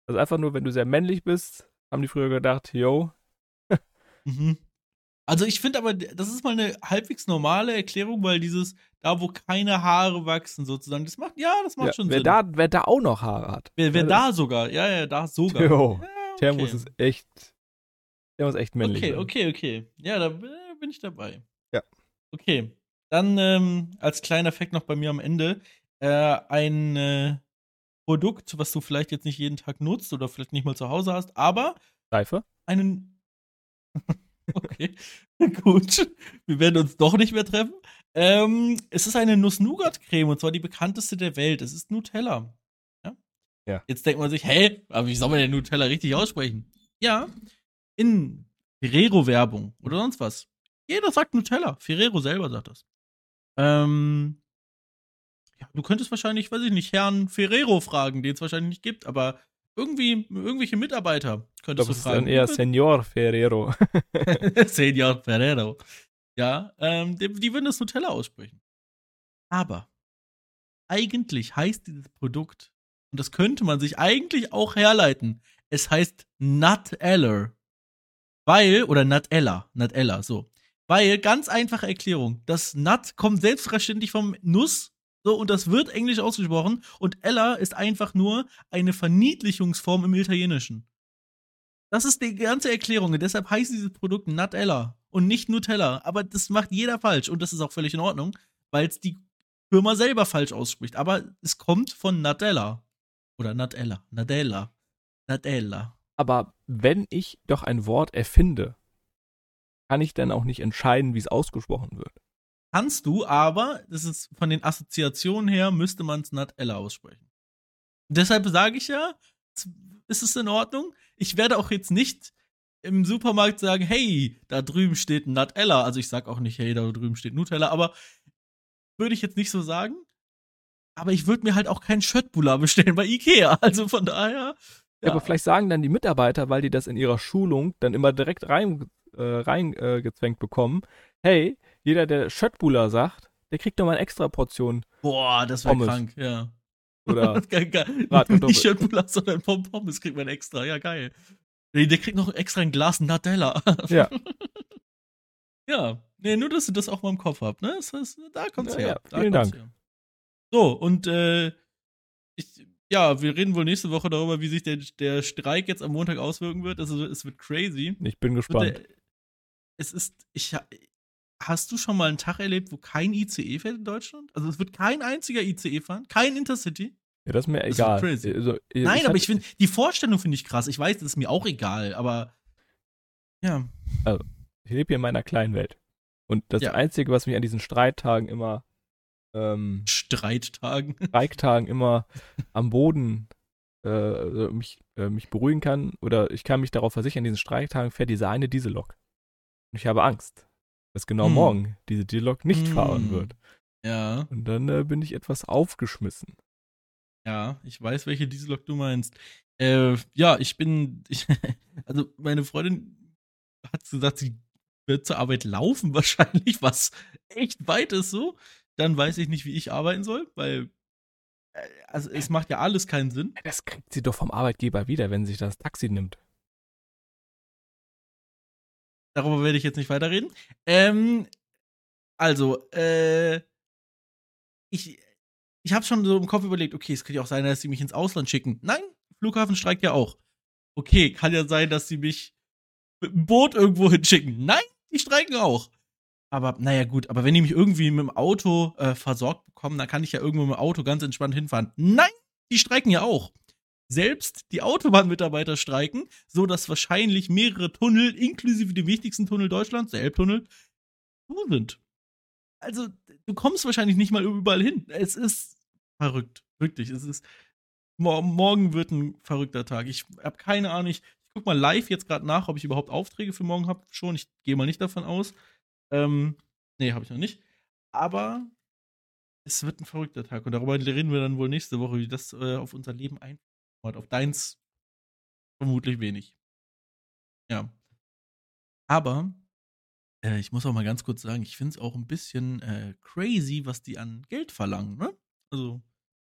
A: Also einfach nur, wenn du sehr männlich bist, haben die früher gedacht, yo,
B: Mhm. Also ich finde aber, das ist mal eine halbwegs normale Erklärung, weil dieses, da wo keine Haare wachsen sozusagen, das macht, ja, das macht
A: Ja,
B: schon
A: wer
B: Sinn.
A: Da, wer da auch noch Haare hat.
B: wer wer da sogar, ja, ja, da sogar.
A: Jo,
B: Ja, okay.
A: muss es echt, der muss echt männlich
B: Okay,
A: sein.
B: okay, okay. Ja, da äh, bin ich dabei.
A: Ja.
B: Okay. Dann ähm, als kleiner Fact noch bei mir am Ende. Äh, ein äh, Produkt, was du vielleicht jetzt nicht jeden Tag nutzt oder vielleicht nicht mal zu Hause hast, aber
A: Seife?
B: einen. okay, gut. Wir werden uns doch nicht mehr treffen. Ähm, es ist eine Nuss-Nougat-Creme und zwar die bekannteste der Welt. Es ist Nutella. Ja?
A: Ja.
B: Jetzt denkt man sich, hä, aber wie soll man denn Nutella richtig aussprechen? Ja, in Ferrero-Werbung oder sonst was. Jeder sagt Nutella. Ferrero selber sagt das. Ähm, ja, du könntest wahrscheinlich, weiß ich nicht, Herrn Ferrero fragen, den es wahrscheinlich nicht gibt, aber irgendwie, irgendwelche Mitarbeiter
A: Ich
B: könntest
A: glaube,
B: du
A: es ist
B: fragen.
A: dann eher Senor Ferrero.
B: Senor Ferrero. Ja, ähm, die, die würden das Nutella aussprechen. Aber eigentlich heißt dieses Produkt, und das könnte man sich eigentlich auch herleiten, es heißt Nutella. Weil, oder Nutella, Nutella, so. Weil, ganz einfache Erklärung, das Nut kommt selbstverständlich vom Nuss, so, und das wird englisch ausgesprochen, und Ella ist einfach nur eine Verniedlichungsform im Italienischen. Das ist die ganze Erklärung. Und deshalb heißt dieses Produkt Nutella und nicht Nutella. Aber das macht jeder falsch. Und das ist auch völlig in Ordnung, weil es die Firma selber falsch ausspricht. Aber es kommt von Nutella. Oder Nutella. Nutella. Nutella.
A: Aber wenn ich doch ein Wort erfinde, kann ich dann auch nicht entscheiden, wie es ausgesprochen wird.
B: Kannst du, aber das ist von den Assoziationen her, müsste man es Nutella aussprechen. Und deshalb sage ich ja, ist es in Ordnung? Ich werde auch jetzt nicht im Supermarkt sagen, hey, da drüben steht Nutella. Also ich sage auch nicht, hey, da drüben steht Nutella, aber würde ich jetzt nicht so sagen. Aber ich würde mir halt auch keinen Schöttbula bestellen bei Ikea. Also von daher.
A: Ja. aber vielleicht sagen dann die Mitarbeiter, weil die das in ihrer Schulung dann immer direkt rein, äh, rein äh, bekommen, hey, jeder, der Schöttbula sagt, der kriegt doch mal eine extra Portion
B: Boah, das wäre krank, ja.
A: oder
B: geil, geil. Nicht Schöttbula, sondern Pom Pommes kriegt man extra. Ja, geil. Nee, Der kriegt noch extra ein Glas Nutella.
A: Ja.
B: ja. Nee, nur, dass ihr das auch mal im Kopf habt, ne? Das heißt, da kommt's
A: Ja,
B: her.
A: ja, vielen Dank.
B: Her. So, und äh, ich, ja, wir reden wohl nächste Woche darüber, wie sich der, der Streik jetzt am Montag auswirken wird. Also es wird crazy.
A: Ich bin gespannt.
B: der, es ist, ich, hast du schon mal einen Tag erlebt, wo kein ICE fährt in Deutschland? Also es wird kein einziger ICE fahren, kein Intercity.
A: Ja, das ist mir
B: das ist
A: egal.
B: crazy.
A: Also, äh,
B: Nein, aber
A: hatte-
B: ich finde, die Vorstellung finde ich krass. Ich weiß, das ist mir auch egal, aber ja.
A: ich lebe hier in meiner kleinen Welt. Und das
B: Ja.
A: Einzige, was mich an diesen Streittagen immer, ähm,
B: Streittagen.
A: Streiktagen immer am Boden äh, also mich, äh, mich beruhigen kann, oder ich kann mich darauf versichern, an diesen Streiktagen fährt diese eine Diesellok. Und ich habe Angst, dass genau
B: Hm.
A: morgen diese Diesellok nicht
B: Hm.
A: fahren wird.
B: Ja,
A: Und dann äh, bin ich etwas aufgeschmissen.
B: ja, ich weiß, welche Diesellok du meinst. Äh, ja, ich bin, ich, also meine Freundin hat gesagt, sie wird zur Arbeit laufen wahrscheinlich, was echt weit ist so. Dann weiß ich nicht, wie ich arbeiten soll, weil äh, also es macht ja alles keinen Sinn.
A: Das kriegt sie doch vom Arbeitgeber wieder, wenn sie sich das Taxi nimmt.
B: Darüber werde ich jetzt nicht weiterreden. Ähm, also, äh, ich, ich habe schon so im Kopf überlegt, okay, es könnte ja auch sein, dass sie mich ins Ausland schicken. Nein, Flughafen streikt ja auch. Okay, kann ja sein, dass sie mich mit dem Boot irgendwo hinschicken. Nein, die streiken auch. Aber naja, gut, aber wenn die mich irgendwie mit dem Auto äh, versorgt bekommen, dann kann ich ja irgendwo mit dem Auto ganz entspannt hinfahren. Nein, die streiken ja auch. Selbst die Autobahnmitarbeiter streiken, so dass wahrscheinlich mehrere Tunnel, inklusive dem wichtigsten Tunnel Deutschlands, der Elbtunnel, zu sind. Also, du kommst wahrscheinlich nicht mal überall hin. Es ist verrückt. Wirklich. Es ist. Mor morgen wird ein verrückter Tag. Ich habe keine Ahnung. Ich, ich guck mal live jetzt gerade nach, ob ich überhaupt Aufträge für morgen habe. Schon. Ich gehe mal nicht davon aus. Ähm, nee, habe ich noch nicht. Aber es wird ein verrückter Tag. Und darüber reden wir dann wohl nächste Woche, wie das äh, auf unser Leben einfällt. Auf deins vermutlich wenig. Ja. Aber äh, ich muss auch mal ganz kurz sagen, ich finde es auch ein bisschen äh, crazy, was die an Geld verlangen, ne? Also,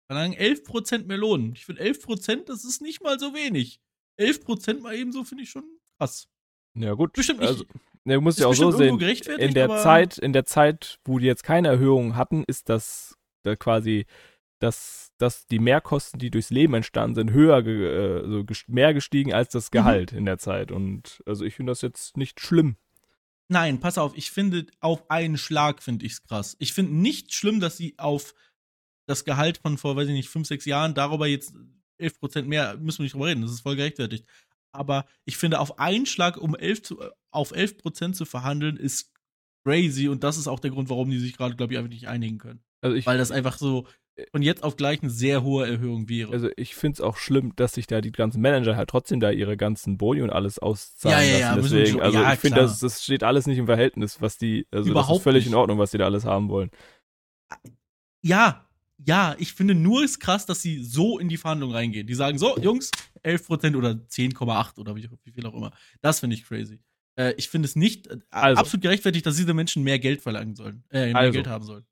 B: verlangen 11% mehr Lohn. Ich finde 11%, das ist nicht mal so wenig. 11% mal eben so finde ich schon krass.
A: Ja, gut.
B: Bestimmt nicht.
A: Also, Ja, du musst ja auch so sehen, in der Zeit, in der Zeit, wo die jetzt keine Erhöhung hatten, ist das da quasi, dass, dass die Mehrkosten, die durchs Leben entstanden sind, höher, ge, so ges- mehr gestiegen als das Gehalt in der Zeit. Und also ich finde das jetzt nicht schlimm.
B: Nein, pass auf, ich finde, auf einen Schlag finde ich es krass. Ich finde nicht schlimm, dass sie auf das Gehalt von vor, weiß ich nicht, fünf, sechs Jahren, darüber jetzt 11% mehr, müssen wir nicht drüber reden, das ist voll gerechtfertigt. Aber ich finde, auf einen Schlag um 11 zu, auf 11% zu verhandeln, ist crazy und das ist auch der Grund, warum die sich gerade, glaube ich, einfach nicht einigen können.
A: Also ich,
B: Weil das einfach so von jetzt auf gleich eine sehr hohe Erhöhung wäre.
A: also ich finde es auch schlimm, dass sich da die ganzen Manager halt trotzdem da ihre ganzen Boni und alles auszahlen
B: Ja, ja,
A: lassen.
B: ja,
A: Deswegen, also
B: ja,
A: ich finde, das, das steht alles nicht im Verhältnis, was die, also das
B: Überhaupt
A: ist völlig
B: nicht.
A: in Ordnung, was die da alles haben wollen.
B: Ja, ja, ich finde nur ist krass, dass sie so in die Verhandlungen reingehen. Die sagen so, Jungs, 11% oder 10,8 oder wie, wie viel auch immer. Das finde ich crazy. Äh, ich finde es nicht äh,
A: Also.
B: absolut gerechtfertigt, dass diese Menschen mehr Geld verlangen sollen. Äh, mehr
A: Also.
B: Geld haben sollen.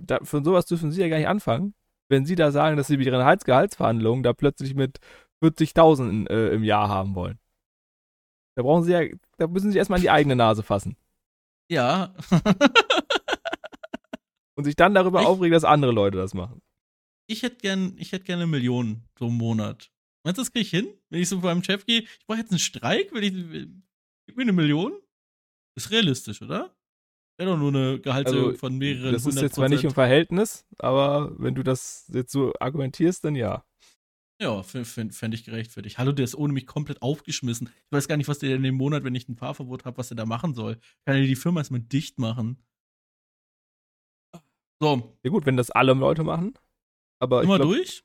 A: Da, von sowas dürfen sie ja gar nicht anfangen, wenn sie da sagen, dass sie mit ihren Gehalts- Gehaltsverhandlungen da plötzlich mit 40.000 in, äh, im Jahr haben wollen. Da brauchen sie ja, da müssen sie erstmal in die eigene Nase fassen
B: Ja.
A: und sich dann darüber
B: Ich-
A: aufregen, dass andere Leute das machen.
B: ich hätte gern, ich hätte gerne eine Million so im Monat. Meinst du, das kriege ich hin? Wenn ich so vor meinem Chef gehe, ich brauche jetzt einen Streik, will ich, gib mir eine Million? Ist realistisch, oder? Wäre doch nur eine Gehaltserhöhung
A: Also,
B: von mehreren
A: Das ist jetzt zwar nicht im Verhältnis, aber wenn du das jetzt so argumentierst, dann ja.
B: Ja, fände ich gerechtfertigt. Hallo, der ist ohne mich komplett aufgeschmissen. Ich weiß gar nicht, was der in dem Monat, wenn ich ein Fahrverbot habe, was der da machen soll. Kann er die Firma erstmal dicht machen? So,
A: Ja gut, wenn das alle Leute machen, aber
B: immer durch?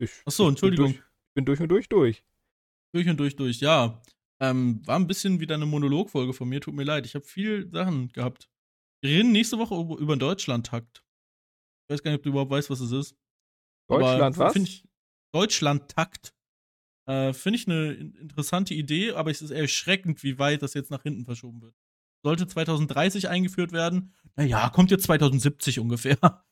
A: Ich,
B: Ach so,
A: ich
B: Entschuldigung.
A: Bin durch, ich bin durch und durch durch.
B: Durch und durch, durch, ja. Ähm, war ein bisschen wieder eine Monologfolge von mir, tut mir leid. Ich habe viel Sachen gehabt. Wir reden nächste Woche über den Deutschlandtakt. Ich weiß gar nicht, ob du überhaupt weißt, was es ist.
A: Deutschland
B: Aber
A: was?
B: Ich, Deutschlandtakt. Äh, Finde ich eine in- interessante Idee, aber es ist erschreckend, wie weit das jetzt nach hinten verschoben wird. Sollte 2030 eingeführt werden. Naja, kommt jetzt 2070 ungefähr.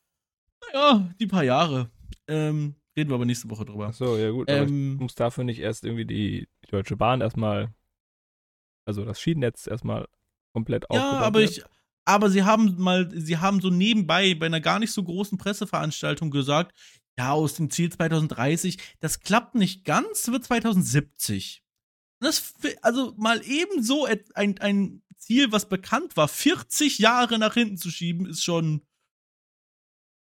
B: Naja, die paar Jahre. Ähm, reden wir aber nächste Woche drüber.
A: Ach so, ja gut,
B: Ähm,
A: muss dafür nicht erst irgendwie die, die Deutsche Bahn erstmal, also das Schienennetz erstmal komplett
B: Ja,
A: aufgebaut
B: aber ich, aber sie haben mal, sie haben so nebenbei bei einer gar nicht so großen Presseveranstaltung gesagt, ja, aus dem Ziel 2030, das klappt nicht ganz, wird 2070. Und Das, also mal eben so ein, ein Ziel, was bekannt war, 40 Jahre nach hinten zu schieben, ist schon,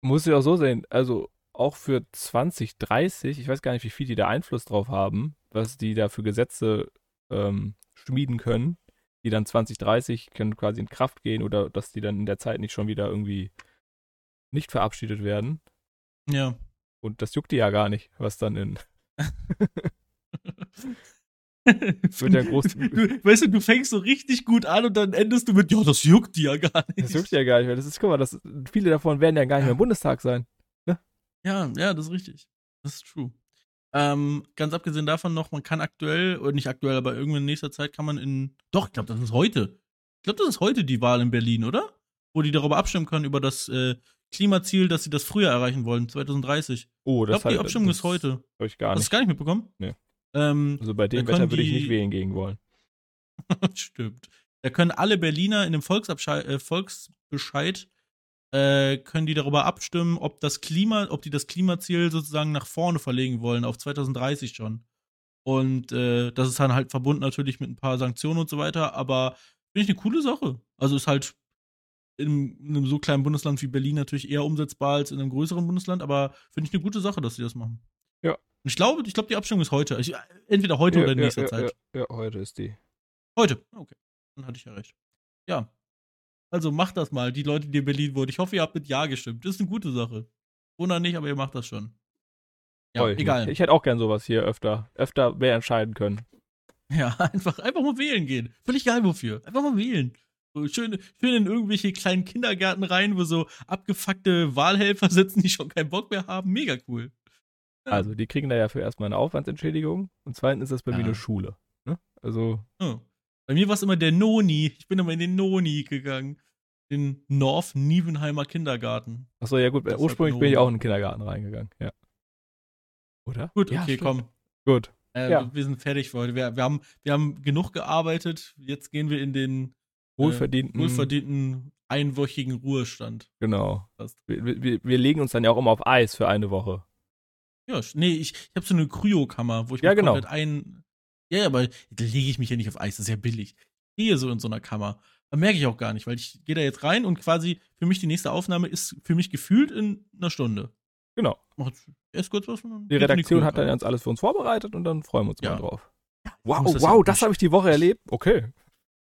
A: Muss ich auch so sehen, also auch für 2030, ich weiß gar nicht, wie viel die da Einfluss drauf haben, was die da für Gesetze ähm, schmieden können, die dann 2030 können quasi in Kraft gehen oder dass die dann in der Zeit nicht schon wieder irgendwie nicht verabschiedet werden.
B: ja.
A: Und das juckt die ja gar nicht, was dann in.
B: Wird
A: ja groß-
B: Du, weißt du, du fängst so richtig gut an und dann endest du mit, ja, das juckt die ja gar nicht.
A: Das juckt ja gar nicht, weil das ist, guck mal, das, viele davon werden ja gar nicht mehr im Bundestag sein.
B: Ja, ja, das ist richtig. Das ist true. Ähm, ganz abgesehen davon noch, man kann aktuell, oder nicht aktuell, aber irgendwann in nächster Zeit kann man in. Doch, ich glaube, das ist heute. Ich glaube, das ist heute die Wahl in Berlin, oder? Wo die darüber abstimmen können, über das äh, Klimaziel, dass sie das früher erreichen wollen, 2030.
A: Oh,
B: Ich
A: das
B: glaube, die Abstimmung ist heute.
A: Hab ich gar
B: Hast du
A: nicht.
B: es gar nicht mitbekommen?
A: Nee.
B: Ähm,
A: Also bei dem Wetter würde ich nicht wählen gegen wollen.
B: Stimmt. Da können alle Berliner in dem Volksabschei- äh, Volksbescheid äh, können die darüber abstimmen, ob das Klima, ob die das Klimaziel sozusagen nach vorne verlegen wollen, auf 2030 schon. Und äh, das ist dann halt verbunden natürlich mit ein paar Sanktionen und so weiter, aber finde ich eine coole Sache. Also ist halt in, in einem so kleinen Bundesland wie Berlin natürlich eher umsetzbar als in einem größeren Bundesland, aber finde ich eine gute Sache, dass sie das machen.
A: Ja.
B: Und ich glaube, ich glaube, die Abstimmung ist heute. Ich, entweder heute oder in nächster
A: ja,
B: Zeit.
A: Ja, ja, heute ist die.
B: Heute. Okay. Dann hatte ich ja recht. Ja. Also macht das mal, die Leute, die in Berlin wohnen. Ich hoffe, ihr habt mit Ja gestimmt. Das ist eine gute Sache. Wunder nicht, aber ihr macht das schon. Ja,
A: mich.
B: egal.
A: Ich hätte auch gern sowas hier öfter, öfter mehr entscheiden können.
B: Ja, einfach, einfach mal wählen gehen. Völlig egal wofür. Einfach mal wählen. So schön, schön in irgendwelche kleinen Kindergärten rein, wo so abgefuckte Wahlhelfer sitzen, die schon keinen Bock mehr haben. Mega cool. Ja.
A: Also, die kriegen da ja für erstmal eine Aufwandsentschädigung und zweitens ist das bei mir
B: Ja.
A: eine Schule. Ne? Also,
B: Oh. Bei mir war es immer der Noni. Ich bin immer in den Noni gegangen. Den North Nievenheimer Kindergarten.
A: achso, ja gut,
B: Das
A: ursprünglich bin ich auch in den Kindergarten reingegangen, ja. Oder?
B: Gut,
A: Ja,
B: okay,
A: stimmt.
B: komm.
A: Gut.
B: Äh,
A: Ja.
B: Wir sind fertig für heute. Wir, wir, haben, wir haben genug gearbeitet. Jetzt gehen wir in den
A: wohlverdienten.
B: Äh, wohlverdienten einwöchigen Ruhestand.
A: Genau. Wir, wir, wir, legen uns dann ja auch immer auf Eis für eine Woche.
B: Ja, nee, ich, ich habe so eine Kryokammer, wo ich
A: ja, genau.
B: komplett ein. Ja, aber da lege ich mich ja nicht auf Eis, das ist ja billig. Ich stehe so in so einer Kammer. Da merke ich auch gar nicht, weil ich gehe da jetzt rein und quasi für mich die nächste Aufnahme ist für mich gefühlt in einer Stunde.
A: Genau.
B: Mach erst kurz was.
A: Die Redaktion die hat dann ganz alles für uns vorbereitet und dann freuen wir uns ja. mal drauf.
B: Wow,
A: das wow, das habe ich die Woche erlebt. Okay.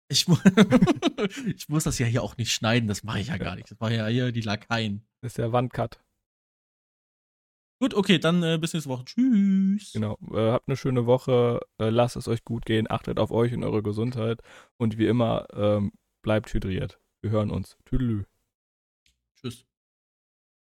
B: Ich, mu ich, muss das ja hier auch nicht schneiden, das mache ich ja gar nicht. Das war ja hier die Lakaien.
A: Das ist der Wandcut.
B: Gut, okay, dann äh, bis nächste Woche. Tschüss.
A: Genau. Äh, habt eine schöne Woche. Äh, lasst es euch gut gehen. Achtet auf euch und eure Gesundheit. Und wie immer, ähm, bleibt hydriert. Wir hören uns. Tüdelü.
B: Tschüss.